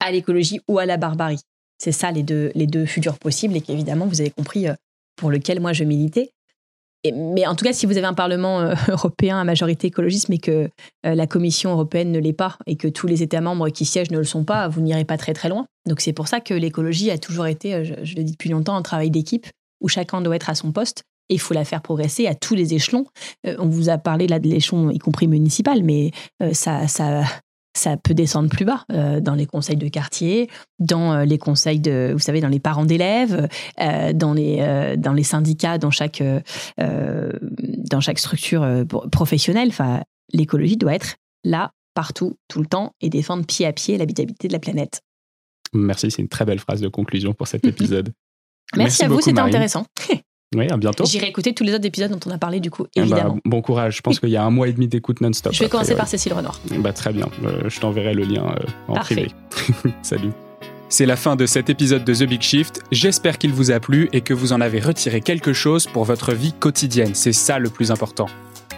[SPEAKER 2] à l'écologie ou à la barbarie. C'est ça les deux, les deux futurs possibles et qu'évidemment, vous avez compris euh, pour lequel moi je militais. mais en tout cas, si vous avez un Parlement euh, européen à majorité écologiste, mais que euh, la Commission européenne ne l'est pas et que tous les États membres qui siègent ne le sont pas, vous n'irez pas très très loin. Donc c'est pour ça que l'écologie a toujours été, je, le dis depuis longtemps, un travail d'équipe où chacun doit être à son poste et il faut la faire progresser à tous les échelons. on vous a parlé là de l'échelon, y compris municipal, mais ça, ça, ça peut descendre plus bas euh, dans les conseils de quartier, dans euh, les conseils de, vous savez, dans les parents d'élèves, euh, dans les dans les syndicats, dans chaque dans chaque structure professionnelle. Enfin, l'écologie doit être là partout, tout le temps, et défendre pied à pied l'habitabilité de la planète.
[SPEAKER 1] Merci, c'est une très belle phrase de conclusion pour cet épisode.
[SPEAKER 2] Merci, à vous, c'était intéressant.
[SPEAKER 1] Oui, à bientôt.
[SPEAKER 2] J'irai écouter tous les autres épisodes dont on a parlé, du coup,
[SPEAKER 1] eh ben,
[SPEAKER 2] évidemment.
[SPEAKER 1] bon courage. Je pense qu'il y a un mois et demi d'écoute non-stop.
[SPEAKER 2] Je vais commencer par Cécile Renoir.
[SPEAKER 1] Bah, très bien. Euh, je t'enverrai le lien euh, en
[SPEAKER 2] privé.
[SPEAKER 1] Salut. C'est la fin de cet épisode de The Big Shift. J'espère qu'il vous a plu et que vous en avez retiré quelque chose pour votre vie quotidienne. C'est ça le plus important.